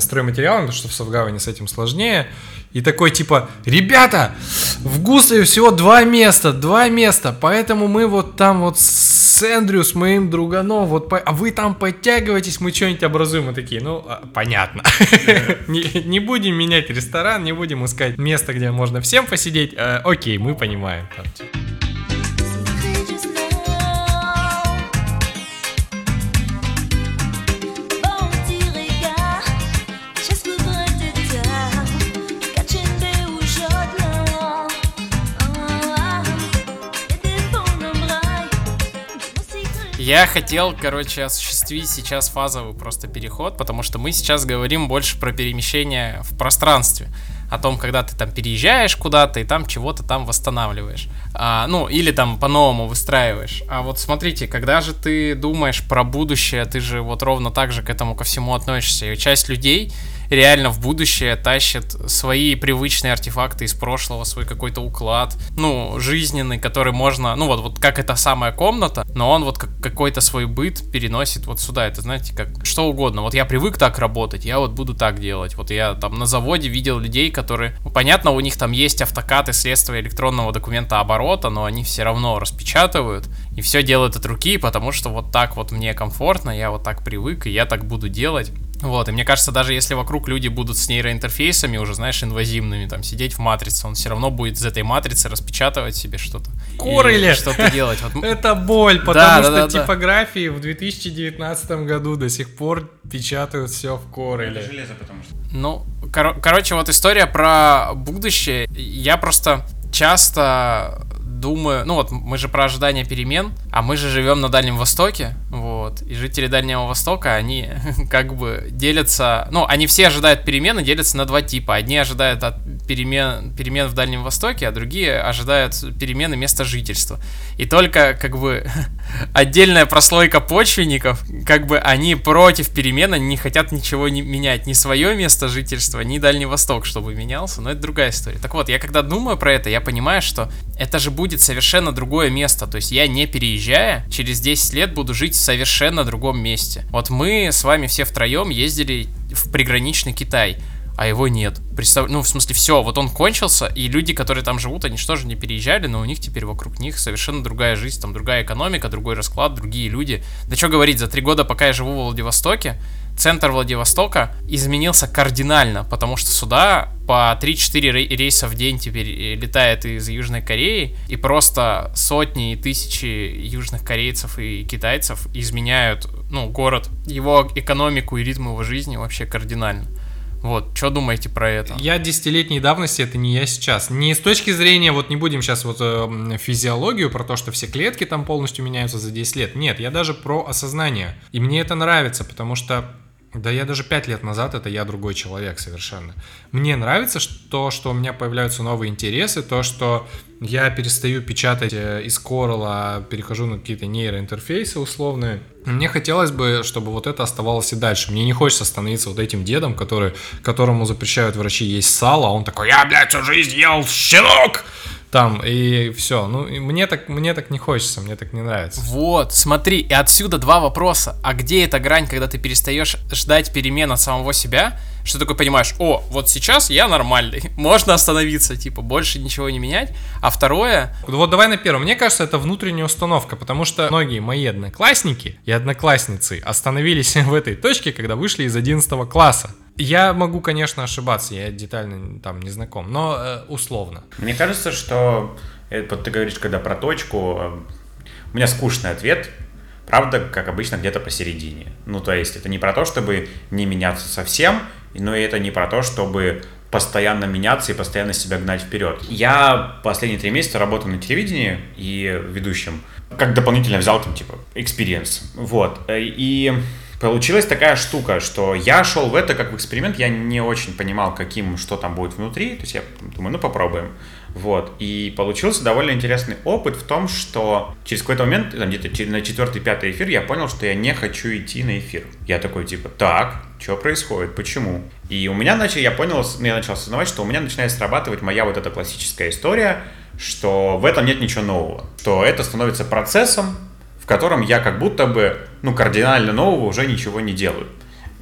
стройматериалами, потому что в Савгаване с этим сложнее, и такой типа, ребята, в Густаве всего два места, два места, поэтому мы вот там вот с Эндрю, с моим друганом, вот, а вы там подтягиваетесь, мы что-нибудь образуем. Мы такие, ну, а, понятно. Не будем менять ресторан, не будем искать место, где можно всем посидеть. Э, Окей, мы понимаем. Я хотел, короче, осуществить сейчас фазовый просто переход, потому что мы сейчас говорим больше про перемещение в пространстве. О том, когда ты там переезжаешь куда-то и там чего-то там восстанавливаешь. А, ну, или там по-новому выстраиваешь. А вот смотрите, когда же ты думаешь про будущее, ты же вот ровно так же к этому ко всему относишься. И часть людей реально в будущее тащит свои привычные артефакты из прошлого, свой какой-то уклад, ну, жизненный, который можно, ну, вот, вот как эта самая комната, но он вот как какой-то свой быт переносит вот сюда. Это, знаете, как что угодно. Вот я привык так работать, я вот буду так делать. Вот я там на заводе видел людей, которые, ну, понятно, у них там есть автокаты, средства электронного документа оборота, но они все равно распечатывают и все делают от руки, потому что вот так вот мне комфортно, я вот так привык, и я так буду делать. Вот, и мне кажется, даже если вокруг люди будут с нейроинтерфейсами, уже, знаешь, инвазивными, там, сидеть в матрице, он все равно будет из этой матрицы распечатывать себе что-то. И Корреле! Что-то делать. Вот, Это боль, потому Да, что да, да, да. типографии в 2019 году до сих пор печатают все в Кореле. железо, потому что... Ну, коро- короче, вот история про будущее. Я просто часто думаю, ну вот мы же про ожидание перемен, а мы же живем на Дальнем Востоке, вот, и жители Дальнего Востока, они как бы делятся, ну, они все ожидают перемены, делятся на два типа. Одни ожидают от перемен, перемен в Дальнем Востоке, а другие ожидают перемены места жительства. И только как бы отдельная прослойка почвенников, как бы они против перемен, они не хотят ничего не менять, ни свое место жительства, ни Дальний Восток, чтобы менялся, но это другая история. Так вот, я когда думаю про это, я понимаю, что это же будет совершенно другое место, то есть я не переезжая, через 10 лет буду жить в совершенно другом месте. Вот мы с вами все втроем ездили в приграничный Китай, а его нет. Представь, ну, в смысле, все, вот он кончился, и люди, которые там живут, они что же не переезжали, но у них теперь вокруг них совершенно другая жизнь, там другая экономика, другой расклад, другие люди. Да что говорить, за три года, пока я живу в Владивостоке, центр Владивостока изменился кардинально, потому что сюда по 3-4 рей- рейса в день теперь э, летает из Южной Кореи, и просто сотни и тысячи южных корейцев и китайцев изменяют, ну, город, его экономику и ритм его жизни вообще кардинально. Вот, что думаете про это? Я десятилетней давности, это не я сейчас. Не с точки зрения, вот не будем сейчас вот э, физиологию, про то, что все клетки там полностью меняются за 10 лет. Нет, я даже про осознание. И мне это нравится, потому что да я даже 5 лет назад, это я другой человек совершенно. Мне нравится то, что у меня появляются новые интересы, то, что я перестаю печатать э, из Coral, а перехожу на какие-то нейроинтерфейсы условные. Мне хотелось бы, чтобы вот это оставалось и дальше. Мне не хочется становиться вот этим дедом, который, которому запрещают врачи есть сало, а он такой, я, блядь, всю жизнь ел щенок! там, и все. Ну, и мне так, мне так не хочется, мне так не нравится. Вот, смотри, и отсюда два вопроса. А где эта грань, когда ты перестаешь ждать перемен от самого себя? Что ты такой понимаешь, о, вот сейчас я нормальный, можно остановиться, типа, больше ничего не менять. А второе, Вот давай на первом. Мне кажется, это внутренняя установка, потому что многие мои одноклассники и одноклассницы остановились в этой точке, когда вышли из 11 класса. Я могу, конечно, ошибаться, я детально там не знаком, но э, условно. Мне кажется, что это, вот ты говоришь, когда про точку, э, у меня скучный ответ. Правда, как обычно, где-то посередине. Ну, то есть, это не про то, чтобы не меняться совсем, но и это не про то, чтобы постоянно меняться и постоянно себя гнать вперед. Я последние три месяца работаю на телевидении и ведущим. Как дополнительно взял там, типа, experience. Вот. И получилась такая штука, что я шел в это как в эксперимент, я не очень понимал, каким, что там будет внутри, то есть я думаю, ну попробуем. Вот. И получился довольно интересный опыт в том, что через какой-то момент, там, где-то на четвертый-пятый эфир, я понял, что я не хочу идти на эфир. Я такой, типа, так, что происходит, почему? И у меня начал, я понял, я начал осознавать, что у меня начинает срабатывать моя вот эта классическая история, что в этом нет ничего нового, что это становится процессом, в котором я как будто бы, ну, кардинально нового уже ничего не делаю.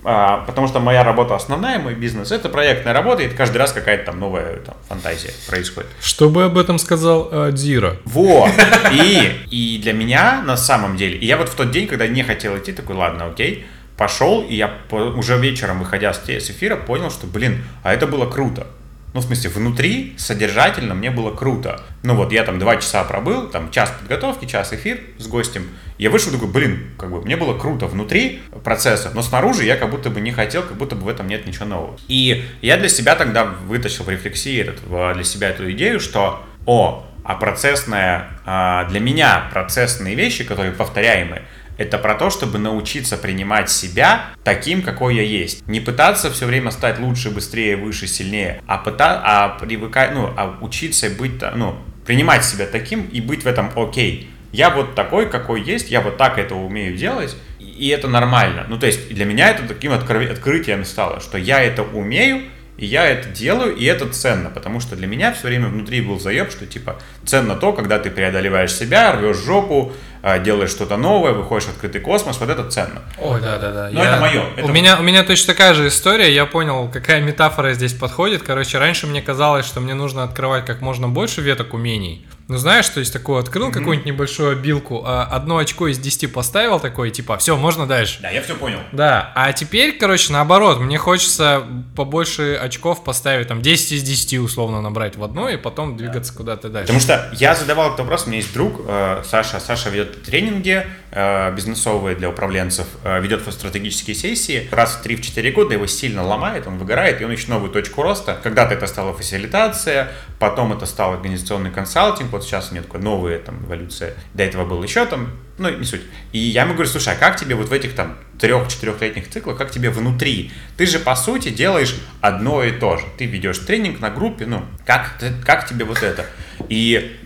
А, потому что моя работа основная, мой бизнес, это проектная работа, и это каждый раз какая-то там новая там, фантазия происходит. Что бы об этом сказал э, Дира? Вот. И, и для меня на самом деле, и я вот в тот день, когда не хотел идти, такой, ладно, окей, пошел, и я по- уже вечером, выходя с, с эфира, понял, что, блин, а это было круто. Ну, в смысле, внутри, содержательно мне было круто. Ну вот, я там два часа пробыл, там час подготовки, час эфир с гостем. Я вышел такой, блин, как бы мне было круто внутри процесса, но снаружи я как будто бы не хотел, как будто бы в этом нет ничего нового. И я для себя тогда вытащил в рефлексии этот, для себя эту идею, что, о, а процессная, а, для меня процессные вещи, которые повторяемые, это про то, чтобы научиться принимать себя таким, какой я есть. Не пытаться все время стать лучше, быстрее, выше, сильнее, а, пыта, а привыкать, ну, а учиться быть, ну, принимать себя таким и быть в этом окей. Я вот такой, какой есть, я вот так это умею делать, и это нормально. Ну, то есть для меня это таким откры- открытием стало, что я это умею, и я это делаю, и это ценно, потому что для меня все время внутри был заеб, что типа ценно то, когда ты преодолеваешь себя, рвешь жопу, а, делаешь что-то новое, выходишь в открытый космос, вот это ценно. Ой, да, да, да. Ну, это моё, это- У меня, у меня точно такая же история. Я понял, какая метафора здесь подходит. Короче, раньше мне казалось, что мне нужно открывать как можно больше веток умений. Ну, знаешь, то есть такое открыл какую-нибудь небольшую обилку, а одно очко из 10 поставил такое, типа, все, можно дальше. Да, я все понял. Да, а теперь, короче, наоборот, мне хочется побольше очков поставить, там, 10 из 10 условно набрать в одно и потом двигаться куда-то дальше. Потому что я задавал этот вопрос, у меня есть друг, э, Саша. Саша ведет тренинги бизнесовые для управленцев, э, ведет стратегические сессии. Раз в 3-4 года его сильно ломает, он выгорает, и он ищет новую точку роста. Когда-то это стала фасилитация, потом это стал организационный консалтинг, вот сейчас у него такая новая там эволюция. До этого был еще там, ну, не суть. И я ему говорю, слушай, а как тебе вот в этих там трех-четырехлетних циклах, как тебе внутри? Ты же, по сути, делаешь одно и то же. Ты ведешь тренинг на группе, ну, как, как тебе вот это? И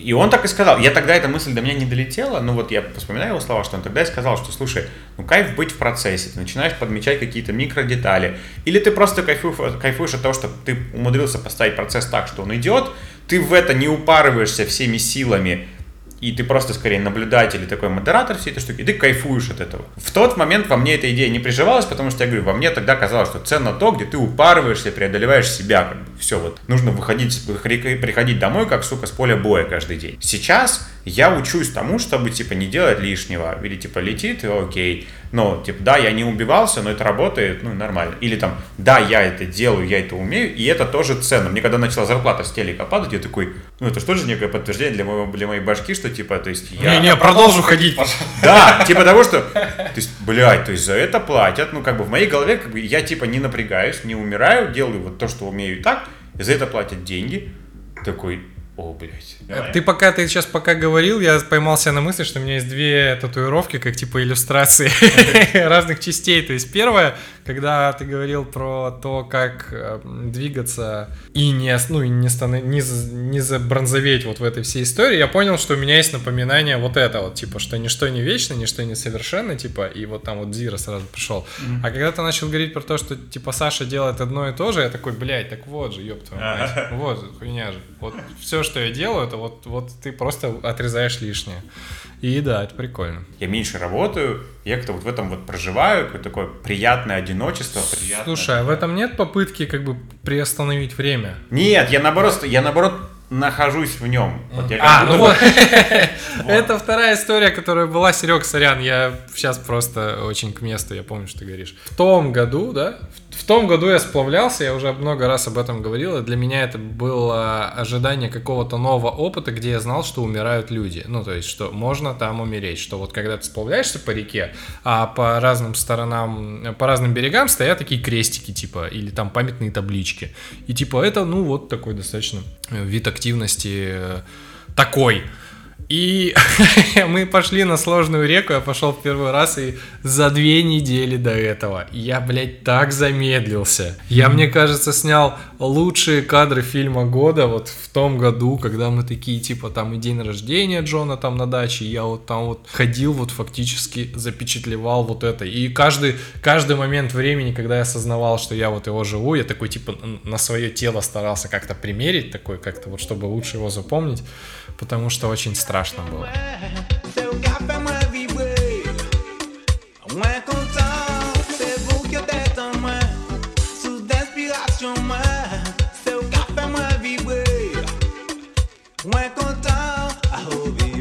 и он так и сказал. Я тогда эта мысль до меня не долетела, ну вот я вспоминаю его слова, что он тогда и сказал, что слушай, ну кайф быть в процессе, ты начинаешь подмечать какие-то микродетали, или ты просто кайфуешь, кайфуешь от того, что ты умудрился поставить процесс так, что он идет, ты в это не упарываешься всеми силами, и ты просто скорее наблюдатель и такой модератор всей этой штуки, и ты кайфуешь от этого. В тот момент во мне эта идея не приживалась, потому что я говорю, во мне тогда казалось, что ценно то, где ты упарываешься, преодолеваешь себя, как бы, все, вот, нужно выходить, приходить домой, как, сука, с поля боя каждый день. Сейчас я учусь тому, чтобы, типа, не делать лишнего, или, типа, летит, окей, но, типа, да, я не убивался, но это работает, ну, нормально. Или там, да, я это делаю, я это умею, и это тоже ценно. Мне когда начала зарплата с телека падать, я такой, ну, это же тоже некое подтверждение для, моего, для моей башки, что, типа, то есть я... Не-не, продолжу ходить, пожалуйста. Да, типа того, что, то есть, блядь, то есть за это платят, ну, как бы в моей голове, как бы, я, типа, не напрягаюсь, не умираю, делаю вот то, что умею и так, и за это платят деньги. Такой, о, блядь. Э, Ты пока ты сейчас пока говорил, я поймался на мысли, что у меня есть две татуировки, как типа иллюстрации разных частей. То есть первая, когда ты говорил про то, как э, двигаться и не, ну, и не, стана- не, не забронзоветь вот в этой всей истории, я понял, что у меня есть напоминание вот это вот, типа, что ничто не вечно, ничто не совершенно, типа, и вот там вот Зира сразу пришел. А когда ты начал говорить про то, что, типа, Саша делает одно и то же, я такой, блядь, так вот же, ёб твою мать, вот же, хуйня же. Вот все, что я делаю, это вот, вот ты просто отрезаешь лишнее. И да, это прикольно. Я меньше работаю, я как-то вот в этом вот проживаю, какое-то такое приятное одиночество, приятное... Слушай, а в этом нет попытки как бы приостановить время? Нет, я наоборот, я наоборот нахожусь в нем. Вот я А, ну вот. Это вторая история, которая была. Серег, сорян, я сейчас просто очень к месту, я помню, что ты говоришь. В том году, да? В том году я сплавлялся, я уже много раз об этом говорил, и для меня это было ожидание какого-то нового опыта, где я знал, что умирают люди. Ну, то есть, что можно там умереть, что вот когда ты сплавляешься по реке, а по разным сторонам, по разным берегам стоят такие крестики, типа, или там памятные таблички. И типа это, ну, вот такой достаточно вид активности э, такой. И мы пошли на сложную реку, я пошел в первый раз и за две недели до этого я, блядь, так замедлился. Я, мне кажется, снял лучшие кадры фильма года вот в том году, когда мы такие, типа, там и день рождения Джона там на даче, я вот там вот ходил, вот фактически запечатлевал вот это. И каждый, каждый момент времени, когда я осознавал, что я вот его живу, я такой, tипа, н- на свое тело старался как-то примерить, такой, как-то вот, чтобы лучше его запомнить, потому что очень страшно было. Ah oh ah oh oh oh.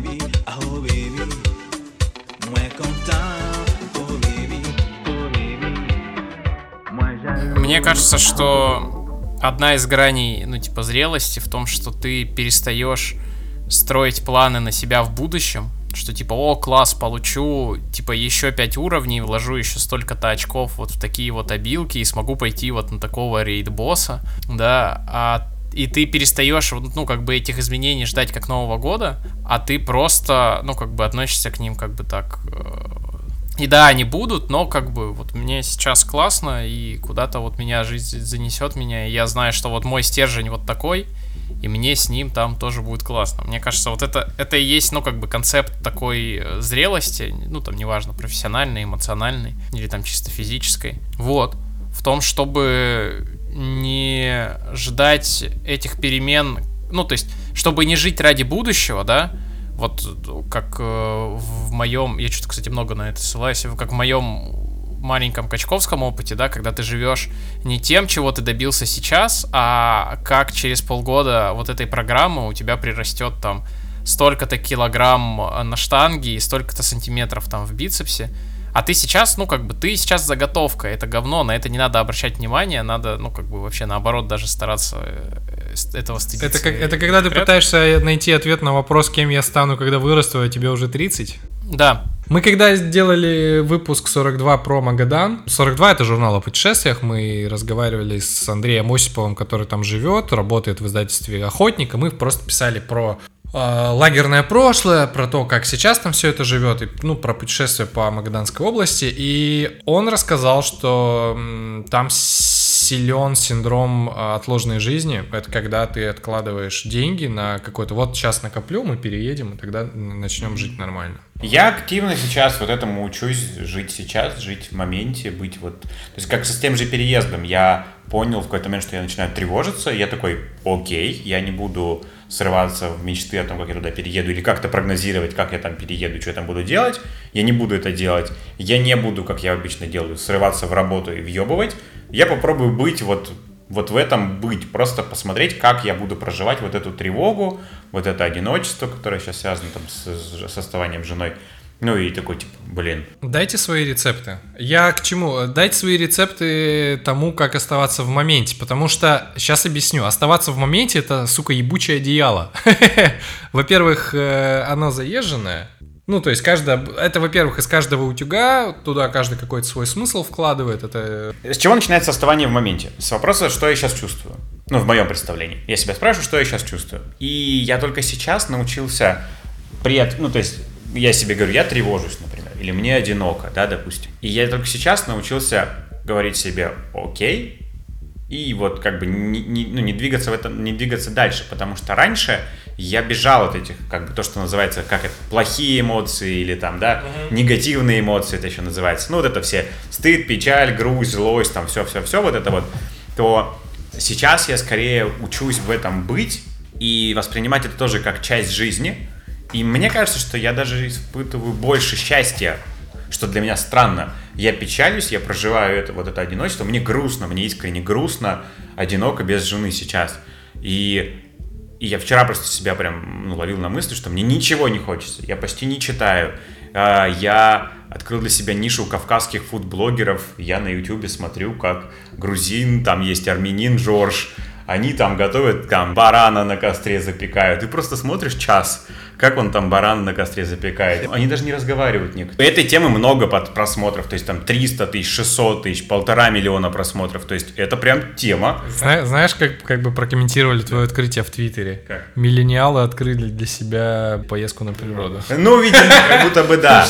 Мне кажется, что одна из граней, ну, типа, зрелости в том, что ты перестаешь строить планы на себя в будущем, что типа, о, класс, получу, типа, еще 5 уровней, вложу еще столько-то очков вот в такие вот обилки и смогу пойти вот на такого рейд-босса, да, а и ты перестаешь, ну, как бы этих изменений ждать как Нового года, а ты просто, ну, как бы относишься к ним как бы так э, и да, они будут, но как бы вот мне сейчас классно, и куда-то вот меня жизнь занесет меня, и я знаю, что вот мой стержень вот такой, и мне с ним там тоже будет классно. Мне кажется, вот это, это и есть, ну, как бы концепт такой э, зрелости, ну, там, неважно, профессиональной, эмоциональной, или там чисто физической. Вот. В том, чтобы не ждать этих перемен, ну, то есть, чтобы не жить ради будущего, да, вот э, как э, в моем, я что-то, кстати, много на это ссылаюсь, как в моем маленьком качковском опыте, да, когда ты живешь не тем, чего ты добился сейчас, а как через полгода вот этой программы у тебя прирастет там столько-то килограмм э, на штанге и столько-то сантиметров там в бицепсе, а ты сейчас, ну, как бы, ты сейчас заготовка, это говно, на это не надо обращать внимание, надо, ну, как бы, вообще наоборот даже стараться э, этого стыдиться. Это, как, это когда ты пытаешься найти ответ на вопрос, кем я стану, когда вырасту, а тебе уже 30. Да, Мы когда сделали выпуск 42 про Магадан, 42 это журнал о путешествиях, мы разговаривали с Андреем Осиповым, который там живет, работает в издательстве «Охотник», и мы просто писали про э, лагерное прошлое, про то, как сейчас там все это живет, и, ну, про путешествия по Магаданской области, и он рассказал, что там силен синдром э, отложенной жизни, это когда ты откладываешь деньги на какой-то, вот сейчас накоплю, мы переедем, и тогда начнем жить нормально. Я активно сейчас вот этому учусь жить сейчас, жить в моменте, быть вот... То есть как с тем же переездом. Я понял в какой-то момент, что я начинаю тревожиться. Я такой, окей, я не буду срываться в мечты о том, как я туда перееду, или как-то прогнозировать, как я там перееду, что я там буду делать. Я не буду это делать. Я не буду, как я обычно делаю, срываться в работу и въебывать. Я попробую быть вот вот в этом быть, просто посмотреть, как я буду проживать вот эту тревогу, вот это одиночество, которое сейчас связано там с, с расставанием с женой. Ну и такой, типа, блин, Дайте свои рецепты. Я к чему? Дайте свои рецепты тому, как оставаться в моменте. Потому что, сейчас объясню, оставаться в моменте это, сука, ебучее одеяло. Во-первых, э, оно заезженное. Ну, то есть, каждое, это, во-первых, из каждого утюга, туда каждый какой-то свой смысл вкладывает. Это С чего начинается оставание в моменте? С вопроса, что я сейчас чувствую. Ну, в моем представлении. Я себя спрашиваю, что я сейчас чувствую. И я только сейчас научился при... Ну, то есть, я себе говорю, я тревожусь, например, или мне одиноко, да, допустим. И я только сейчас научился говорить себе «окей», и вот как бы не, не- ну, не двигаться в этом, не двигаться дальше, потому что раньше я бежал от этих, как бы то, что называется, как это, плохие эмоции или там, да, негативные эмоции это еще называется, ну вот это все стыд, печаль, грусть, злость, там все-все-все вот это вот, то сейчас я скорее учусь в этом быть и воспринимать это тоже как часть жизни, и мне кажется, что я даже испытываю больше счастья что для меня странно. Я печалюсь, я проживаю это, вот это одиночество, мне грустно, мне искренне грустно, одиноко без жены сейчас. И, и я вчера просто себя прям ну, ловил на мысли, что мне ничего не хочется, я почти не читаю. А, Я открыл для себя нишу кавказских фудблогеров, я на ютубе смотрю, как грузин, там есть армянин Жорж, они там готовят, там, барана на костре запекают. Ты просто смотришь час, как он там баран на костре запекает. Они даже не разговаривают некоторые. Этой темы много под просмотров, то есть там 300 тысяч, 600 тысяч, полтора миллиона просмотров. То есть это прям тема. Зна- Знаешь, как, как бы прокомментировали твое открытие в Твиттере? Как? Миллениалы открыли для себя поездку на природу. Ну, видимо, как будто бы да.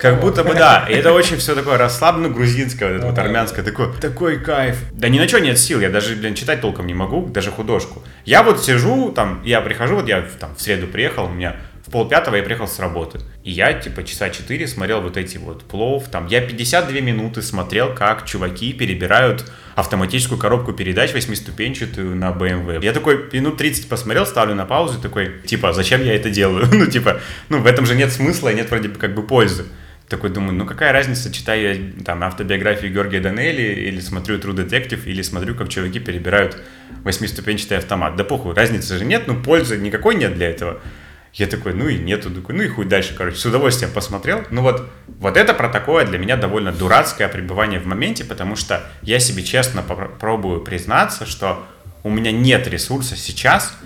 Как будто бы да. И это очень все такое расслабленно, грузинское, вот это вот армянское, такое, такой кайф. Да ни на что нет сил, я даже, блин, читать толком не могу, даже художку. Я вот сижу, там, я прихожу, вот я там в среду приехал, у меня в полпятого я приехал с работы. И я, типа, часа 4 смотрел вот эти вот плов, там, я 52 минуты смотрел, как чуваки перебирают автоматическую коробку передач восьмиступенчатую на BMW. Я такой минут 30 посмотрел, ставлю на паузу, и такой, типа, зачем я это делаю? ну, типа, ну, в этом же нет смысла, и нет вроде бы как бы пользы. Такой думаю, ну какая разница, читаю я там автобиографию Георгия Данелли, или смотрю True Detective, или смотрю, как чуваки перебирают восьмиступенчатый автомат. Да похуй, разницы же нет, ну пользы никакой нет для этого. Я такой, ну и нету, такой, ну и хуй дальше, короче, с удовольствием посмотрел. Ну вот, вот это про такое для меня довольно дурацкое пребывание в моменте, потому что я себе честно попробую признаться, что у меня нет ресурса сейчас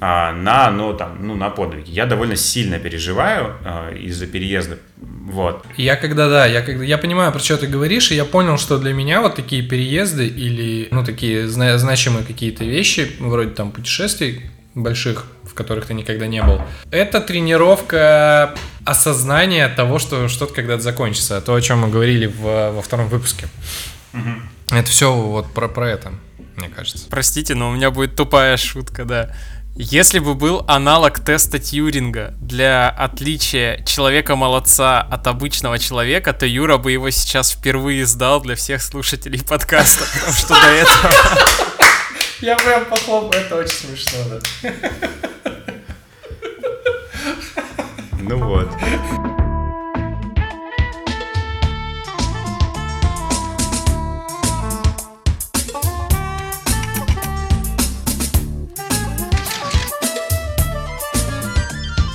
а, на, ну, там, ну, на подвиги. Я довольно сильно переживаю а, из-за переезда, вот. Я когда, да, я когда, я понимаю, про что ты говоришь, и я понял, что для меня вот такие переезды или, ну, такие зна- значимые какие-то вещи, вроде там путешествий больших, в которых ты никогда не был, это тренировка осознания того, что что-то когда-то закончится. То, о чем мы говорили в- во втором выпуске. Это все вот про, про это, мне кажется. Простите, но у меня будет тупая шутка, да. Если бы был аналог теста Тьюринга для отличия человека-молодца от обычного человека, то Юра бы его сейчас впервые сдал для всех слушателей подкаста, потому что до этого... Я прям похлопаю, это очень смешно, да. Ну вот.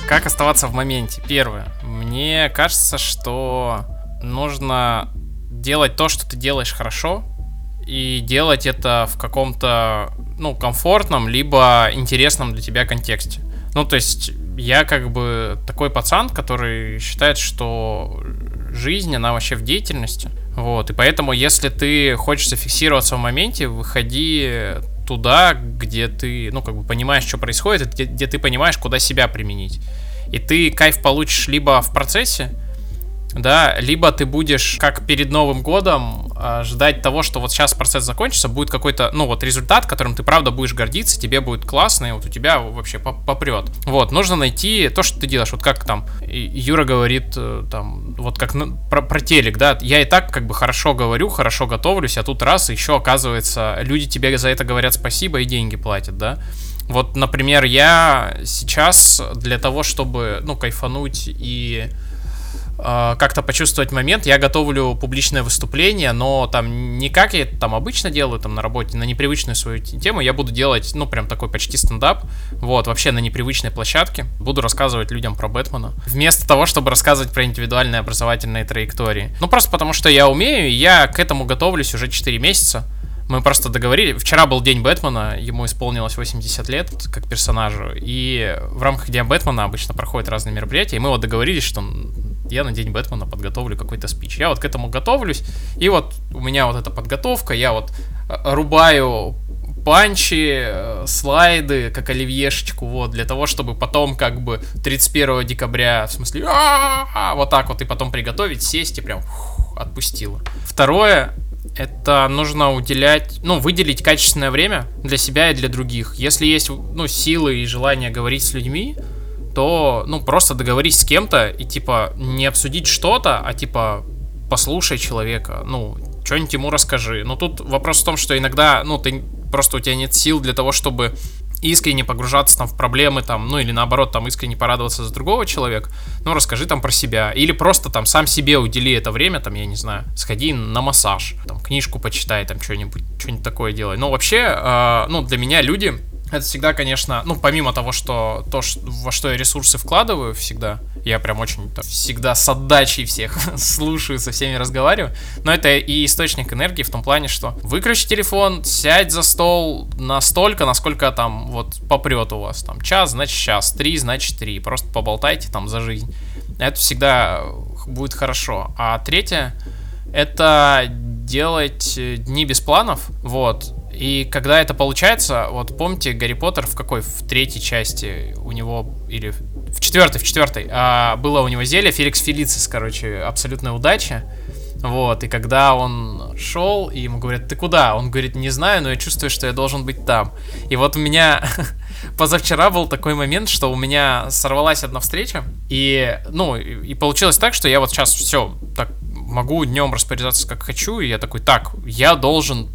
Как оставаться в моменте? Первое. Мне кажется, что нужно делать то, что ты делаешь хорошо, и делать это в каком-то, ну, комфортном, либо интересном для тебя контексте. Ну, то есть, я как бы такой пацан, который считает, что жизнь, она вообще в деятельности. Вот, и поэтому, если ты хочешь зафиксироваться в моменте, выходи туда, где ты, ну, как бы понимаешь, что происходит, где, где ты понимаешь, куда себя применить. И ты кайф получишь либо в процессе, да, либо ты будешь, как перед Новым годом, ждать того, что вот сейчас процесс закончится, будет какой-то, ну вот результат, которым ты правда будешь гордиться, тебе будет классно, и вот у тебя вообще поп- попрет. Вот, нужно найти то, что ты делаешь, вот как там Юра говорит, э, там, вот как на- про, про телек, да, я и так как бы хорошо говорю, хорошо готовлюсь, а тут раз, еще оказывается, люди тебе за это говорят спасибо и деньги платят, да. Вот, например, я сейчас для того, чтобы, ну, кайфануть и как-то почувствовать момент, я готовлю публичное выступление, но там не как я там обычно делаю там на работе, на непривычную свою тему, я буду делать, ну, прям такой почти стендап, вот, вообще на непривычной площадке, буду рассказывать людям про Бэтмена, вместо того, чтобы рассказывать про индивидуальные образовательные траектории. Ну, просто потому что я умею, и я к этому готовлюсь уже 4 месяца, мы просто договорили. Вчера был день Бэтмена, ему исполнилось 80 лет как персонажу. И в рамках Дня Бэтмена обычно проходят разные мероприятия. И мы вот договорились, что я на День Бэтмена подготовлю какой-то спич. Я вот к этому готовлюсь. И вот у меня вот эта подготовка. Я вот э, рубаю панчи, э, слайды, как оливьешечку, вот, для того, чтобы потом, как бы, 31 декабря, в смысле, вот так вот, и потом приготовить, сесть и прям фух, отпустило. Второе, это нужно уделять, ну, выделить качественное время для себя и для других. Если есть, ну, силы и желание говорить с людьми, то, ну, просто договорись с кем-то и, типа, не обсудить что-то, а, типа, послушай человека, ну, что-нибудь ему расскажи. Но тут вопрос в том, что иногда, ну, ты просто у тебя нет сил для того, чтобы искренне погружаться там в проблемы, там, ну или наоборот, там искренне порадоваться за другого человека, ну расскажи там про себя. Или просто там сам себе удели это время, там, я не знаю, сходи на массаж, там, книжку почитай, там, что-нибудь, что-нибудь такое делай. Но вообще, э, ну, для меня люди, это всегда, конечно, ну, помимо того, что то, ш- во что я ресурсы вкладываю всегда, я прям очень так, всегда с отдачей всех слушаю, со всеми разговариваю, но это и источник энергии в том плане, что выключи телефон, сядь за стол настолько, насколько там вот попрет у вас, там час, значит час, три, значит три, просто поболтайте там за жизнь. Это всегда будет хорошо. А третье, это делать э, дни без планов, вот. И когда это получается, вот помните, Гарри Поттер в какой? В третьей части у него, или в четвертой, в четвертой, а, было у него зелье Феликс Фелицис, короче, абсолютная удача. Вот, и когда он шел, и ему говорят, ты куда? Он говорит, не знаю, но я чувствую, что я должен быть там. И вот у меня позавчера был такой момент, что у меня сорвалась одна встреча, и, ну, и получилось так, что я вот сейчас все, так, могу днем распоряжаться как хочу, и я такой, так, я должен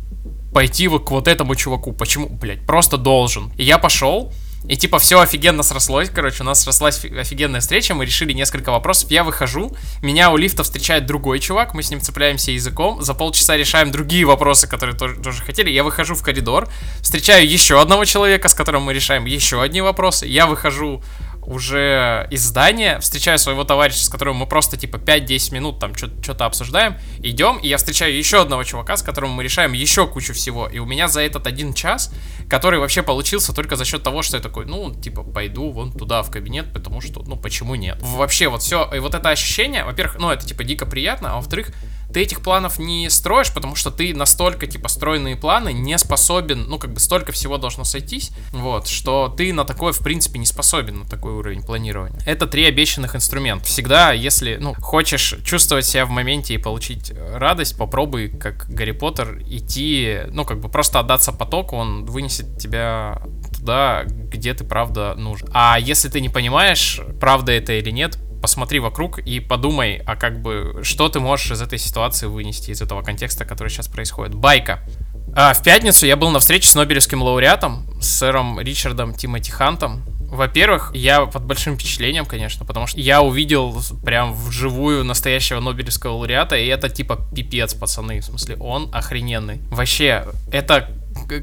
пойти вот к вот этому чуваку. Почему, блядь, просто должен. И я пошел, и типа все офигенно срослось, короче, у нас срослась фи- офигенная встреча, мы решили несколько вопросов, я выхожу, меня у лифта встречает другой чувак, мы с ним цепляемся языком, за полчаса решаем другие вопросы, которые тоже, тоже хотели, я выхожу в коридор, встречаю еще одного человека, с которым мы решаем еще одни вопросы, я выхожу уже из здания, встречаю своего товарища, с которым мы просто типа 5-10 минут там что-то обсуждаем, идем, и я встречаю еще одного чувака, с которым мы решаем еще кучу всего, и у меня за этот один час, который вообще получился только за счет того, что я такой, ну, типа, пойду вон туда в кабинет, потому что, ну, почему нет? Вообще вот все, и вот это ощущение, во-первых, ну, это типа дико приятно, а во-вторых, ты этих планов не строишь, потому что ты настолько, типа, стройные планы не способен, ну, как бы столько всего должно сойтись, вот, что ты на такое, в принципе, не способен, на такой уровень планирования. Это три обещанных инструмента. Всегда, если, ну, хочешь чувствовать себя в моменте и получить радость, попробуй, как Гарри Поттер, идти, ну, как бы просто отдаться потоку, он вынесет тебя туда, где ты правда нужен. А если ты не понимаешь, правда это или нет, посмотри вокруг и подумай, а как бы, что ты можешь из этой ситуации вынести, из этого контекста, который сейчас происходит. Байка. А, в пятницу я был на встрече с Нобелевским лауреатом, с сэром Ричардом Тимоти Хантом. Во-первых, я под большим впечатлением, конечно, потому что я увидел прям вживую настоящего Нобелевского лауреата, и это типа пипец, пацаны, в смысле, он охрененный. Вообще, это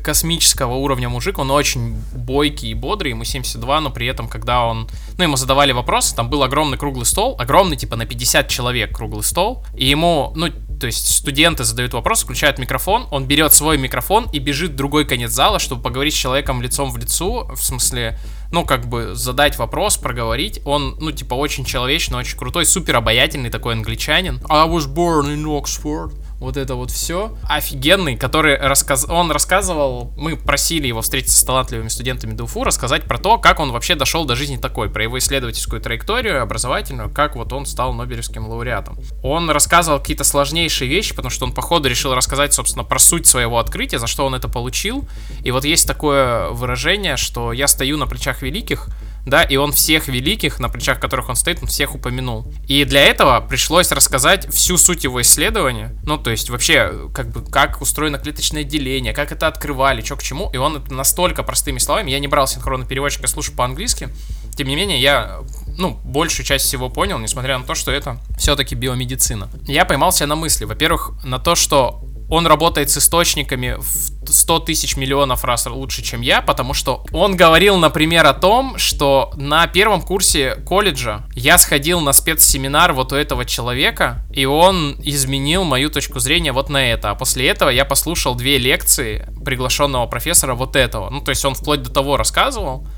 космического уровня мужик, он очень бойкий и бодрый, ему 72, но при этом, когда он, ну, ему задавали вопросы, там был огромный круглый стол, огромный, типа, на 50 человек круглый стол, и ему, ну, то есть студенты задают вопрос, включают микрофон, он берет свой микрофон и бежит в другой конец зала, чтобы поговорить с человеком лицом в лицо, в смысле, ну, как бы задать вопрос, проговорить. Он, ну, типа, очень человечный, очень крутой, супер обаятельный такой англичанин. I was born in Oxford. Вот это вот все. Офигенный, который рассказ... он рассказывал, мы просили его встретиться с талантливыми студентами ДУФУ, рассказать про то, как он вообще дошел до жизни такой, про его исследовательскую траекторию, образовательную, как вот он стал Нобелевским лауреатом. Он рассказывал какие-то сложнейшие вещи, потому что он по ходу решил рассказать, собственно, про суть своего открытия, за что он это получил. И вот есть такое выражение, что я стою на плечах великих, да, и он всех великих, на плечах которых он стоит, он всех упомянул. И для этого пришлось рассказать всю суть его исследования, ну, то есть вообще, как бы, как устроено клеточное деление, как это открывали, что к чему, и он настолько простыми словами, я не брал синхронный переводчик, я слушаю по-английски, тем не менее, я, ну, большую часть всего понял, несмотря на то, что это все-таки биомедицина. Я поймался на мысли, во-первых, на то, что он работает с источниками в 100 тысяч миллионов раз лучше, чем я, потому что он говорил, например, о том, что на первом курсе колледжа я сходил на спецсеминар вот у этого человека, и он изменил мою точку зрения вот на это. А после этого я послушал две лекции приглашенного профессора вот этого. Ну, то есть он вплоть до того рассказывал,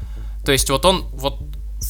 то есть вот он вот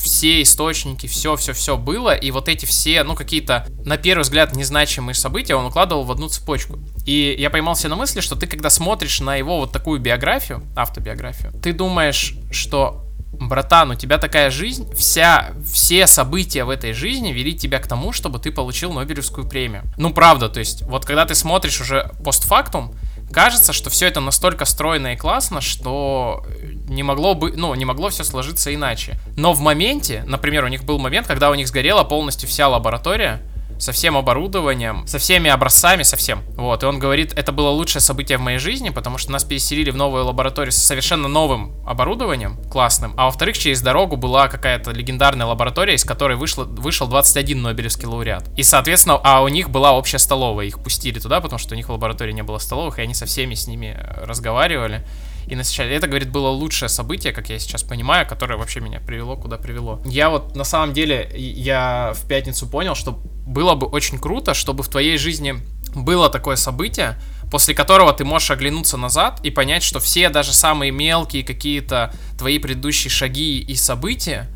все источники, все, все, все было, и вот эти все, ну, какие-то, на первый взгляд, незначимые события он укладывал в одну цепочку. И я поймался на мысли, что ты, когда смотришь на его вот такую биографию, автобиографию, ты думаешь, что братан, у тебя такая жизнь, вся, все события в этой жизни вели тебя к тому, чтобы ты получил Нобелевскую премию. Ну, правда, то есть, вот когда ты смотришь уже постфактум, кажется, что все это настолько стройно и классно, что не могло бы, ну, не могло все сложиться иначе. Но в моменте, например, у них был момент, когда у них сгорела полностью вся лаборатория, со всем оборудованием, со всеми образцами, со всем. Вот, и он говорит, это было лучшее событие в моей жизни, потому что нас переселили в новую лабораторию с совершенно новым оборудованием, классным. А во-вторых, через дорогу была какая-то легендарная лаборатория, из которой вышло, вышел 21 Нобелевский лауреат. И, соответственно, а у них была общая столовая, их пустили туда, потому что у них в лаборатории не было столовых, и они со всеми с ними э, разговаривали и насыщали. Это, говорит, было лучшее событие, как я сейчас понимаю, которое вообще меня привело, куда привело. Я вот, на самом деле, я в пятницу понял, что было бы очень круто, чтобы в твоей жизни было такое событие, после которого ты можешь оглянуться назад и понять, что все, даже самые мелкие какие-то твои предыдущие шаги и события,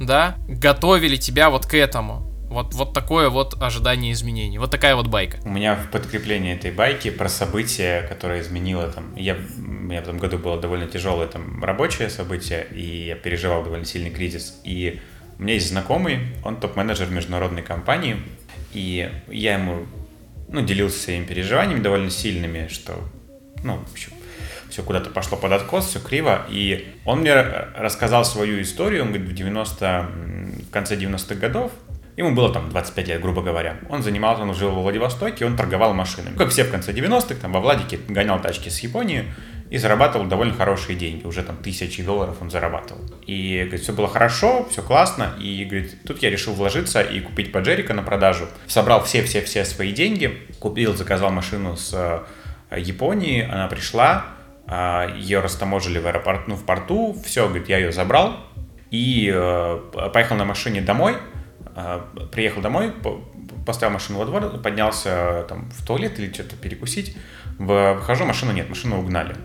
да, готовили тебя вот к этому. Вот, вот такое вот ожидание изменений. Вот такая вот байка. У меня в подкреплении этой байки про событие, которое изменило там... Я, у меня в этом году было довольно тяжелое там рабочее событие, и я переживал довольно сильный кризис. И у меня есть знакомый, он топ-менеджер международной компании, и я ему ну, делился своими переживаниями довольно сильными, что, ну, в общем, все куда-то пошло под откос, все криво. И он мне рассказал свою историю, он говорит, в 90 м, в конце 90-х годов, ему было там 25 лет, грубо говоря. Он занимался, он жил во Владивостоке, он торговал машинами. Как все в конце 90-х, там во Владике гонял тачки с Японии и зарабатывал довольно хорошие деньги. Уже там тысячи долларов он зарабатывал. И, говорит, все было хорошо, все классно. И, говорит, тут я решил вложиться и купить Паджерика на продажу. Собрал все-все-все свои деньги, купил, заказал машину с э, Японии, она пришла, а, ее растаможили в аэропорту, ну, в порту, все, говорит, я ее забрал и э, поехал на машине домой, э, приехал домой, по- поставил машину во двор, поднялся э, там в туалет или что-то перекусить, выхожу, машины нет, машину угнали.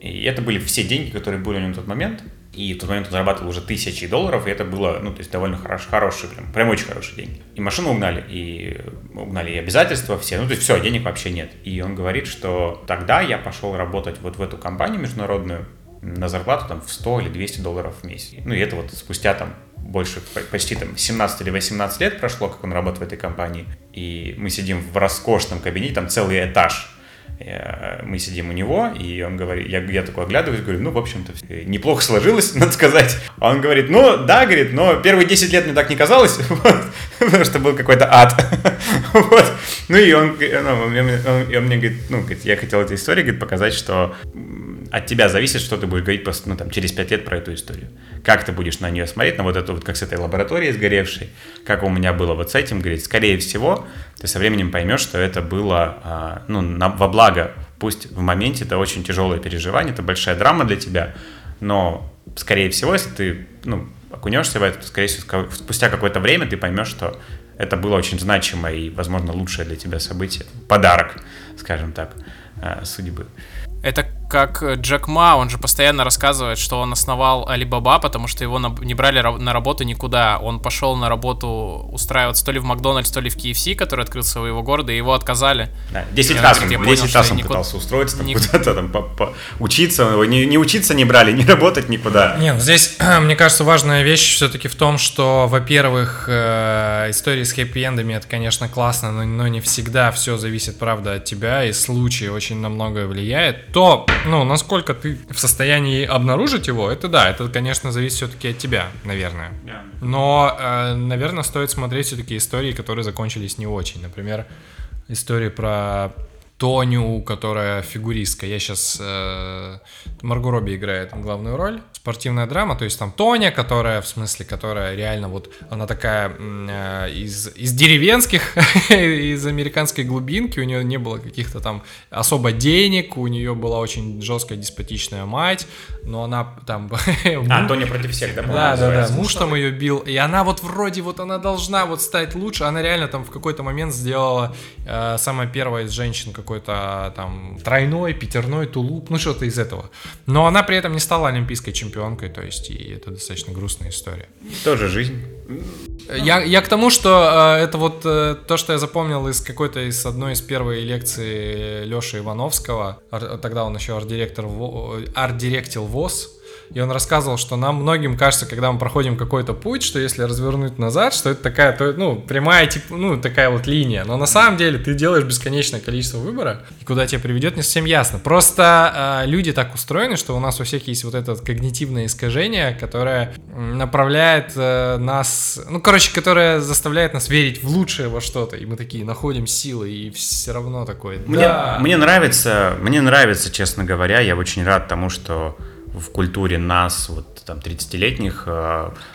И это были все деньги, которые были у него на тот момент. И в тот момент он зарабатывал уже тысячи долларов, и это было, ну, то есть довольно хорош, хорошие, прям, прям очень хорошие деньги. И машину угнали, и угнали и обязательства все, ну, то есть все, денег вообще нет. И он говорит, что тогда я пошел работать вот в эту компанию международную на зарплату там в 100 или 200 долларов в месяц. Ну, и это вот спустя там больше, по- почти там 17 или 18 лет прошло, как он работает в этой компании. И мы сидим в роскошном кабинете, там целый этаж мы сидим у него, и он говорит, я, я такой оглядываюсь, говорю, ну, в общем-то, э, неплохо сложилось, надо сказать. А он говорит, ну, да, говорит, но первые 10 лет мне так не казалось, вот, потому что был какой-то ад. Вот. Ну, и он, ну, он, он- он мне говорит, ну, говорит, я хотел этой историей говорит, показать, что от тебя зависит, что ты будешь говорить просто, ну, там, через 5 лет про эту историю. Как ты будешь на нее смотреть, на вот эту вот, как с этой лабораторией сгоревшей, как у меня было вот с этим, говорит, скорее всего, ты со временем поймешь, что это было, а, ну, на- во благо. Пусть в моменте это очень тяжелое переживание, это большая драма для тебя, но, скорее всего, если ты, ну, окунешься в это, то, скорее всего, спустя какое-то время ты поймешь, что это было очень значимое и, возможно, лучшее для тебя событие. Подарок, скажем так, а, судьбы. Это как э, Джек Ма, он же постоянно рассказывает, что он основал Alibaba, потому что его не брали ра- на работу никуда. Он пошел на работу устраиваться то ли в Макдональдс, то ли в KFC, который открылся у его города, и его отказали. Да, 10 Я раз, говорит, он, я понял, 10 что раз он никуда- пытался устроиться там ник- куда-то, там, по- по- учиться, его не, не учиться не брали, не работать никуда. Не, ну здесь, мне кажется, важная вещь все-таки в том, что, во-первых, э, истории с хэппи-эндами это, конечно, классно, но, но не всегда все зависит, правда, от тебя, и случай очень на многое влияет. То, ну, насколько ты в состоянии обнаружить его, это да, это, конечно, зависит все-таки от тебя, наверное. Но, э, наверное, стоит смотреть все-таки истории, которые закончились не очень. Например, история про Тоню, которая фигуристка. Я сейчас... Марго Робби играет главную роль. Спортивная драма, то есть там Тоня, которая, в смысле, которая реально вот, она такая э, из, из деревенских, из американской глубинки, у нее не было каких-то там особо денег, у нее была очень жесткая деспотичная мать, но она там... А, Тоня против всех, да? Да, да, да. Муж там ее бил. И она вот вроде вот она должна вот стать лучше. Она реально там в какой-то момент сделала э, самая первая из женщин какой-то там тройной, пятерной тулуп, ну что-то из этого. Но она при этом не стала олимпийской чемпионкой, то есть и это достаточно грустная история. Тоже жизнь. Я, я к тому, что э, это вот э, то, что я запомнил из какой-то из одной из первой лекции Леши Ивановского. Ар- тогда он еще арт-директор, во- арт-директил ВОЗ. И он рассказывал, что нам многим кажется, когда мы проходим какой-то путь, что если развернуть назад, что это такая, то, ну, прямая, типа, ну, такая вот линия. Но на самом деле ты делаешь бесконечное количество выбора, и куда тебя приведет, не совсем ясно. Просто э, люди так устроены, что у нас у всех есть вот это когнитивное искажение, которое направляет э, нас, ну, короче, которое заставляет нас верить в лучшее во что-то, и мы такие находим силы, и все равно такое. Мне, да. мне нравится, мне нравится, честно говоря, я очень рад тому, что в культуре нас, вот там 30-летних,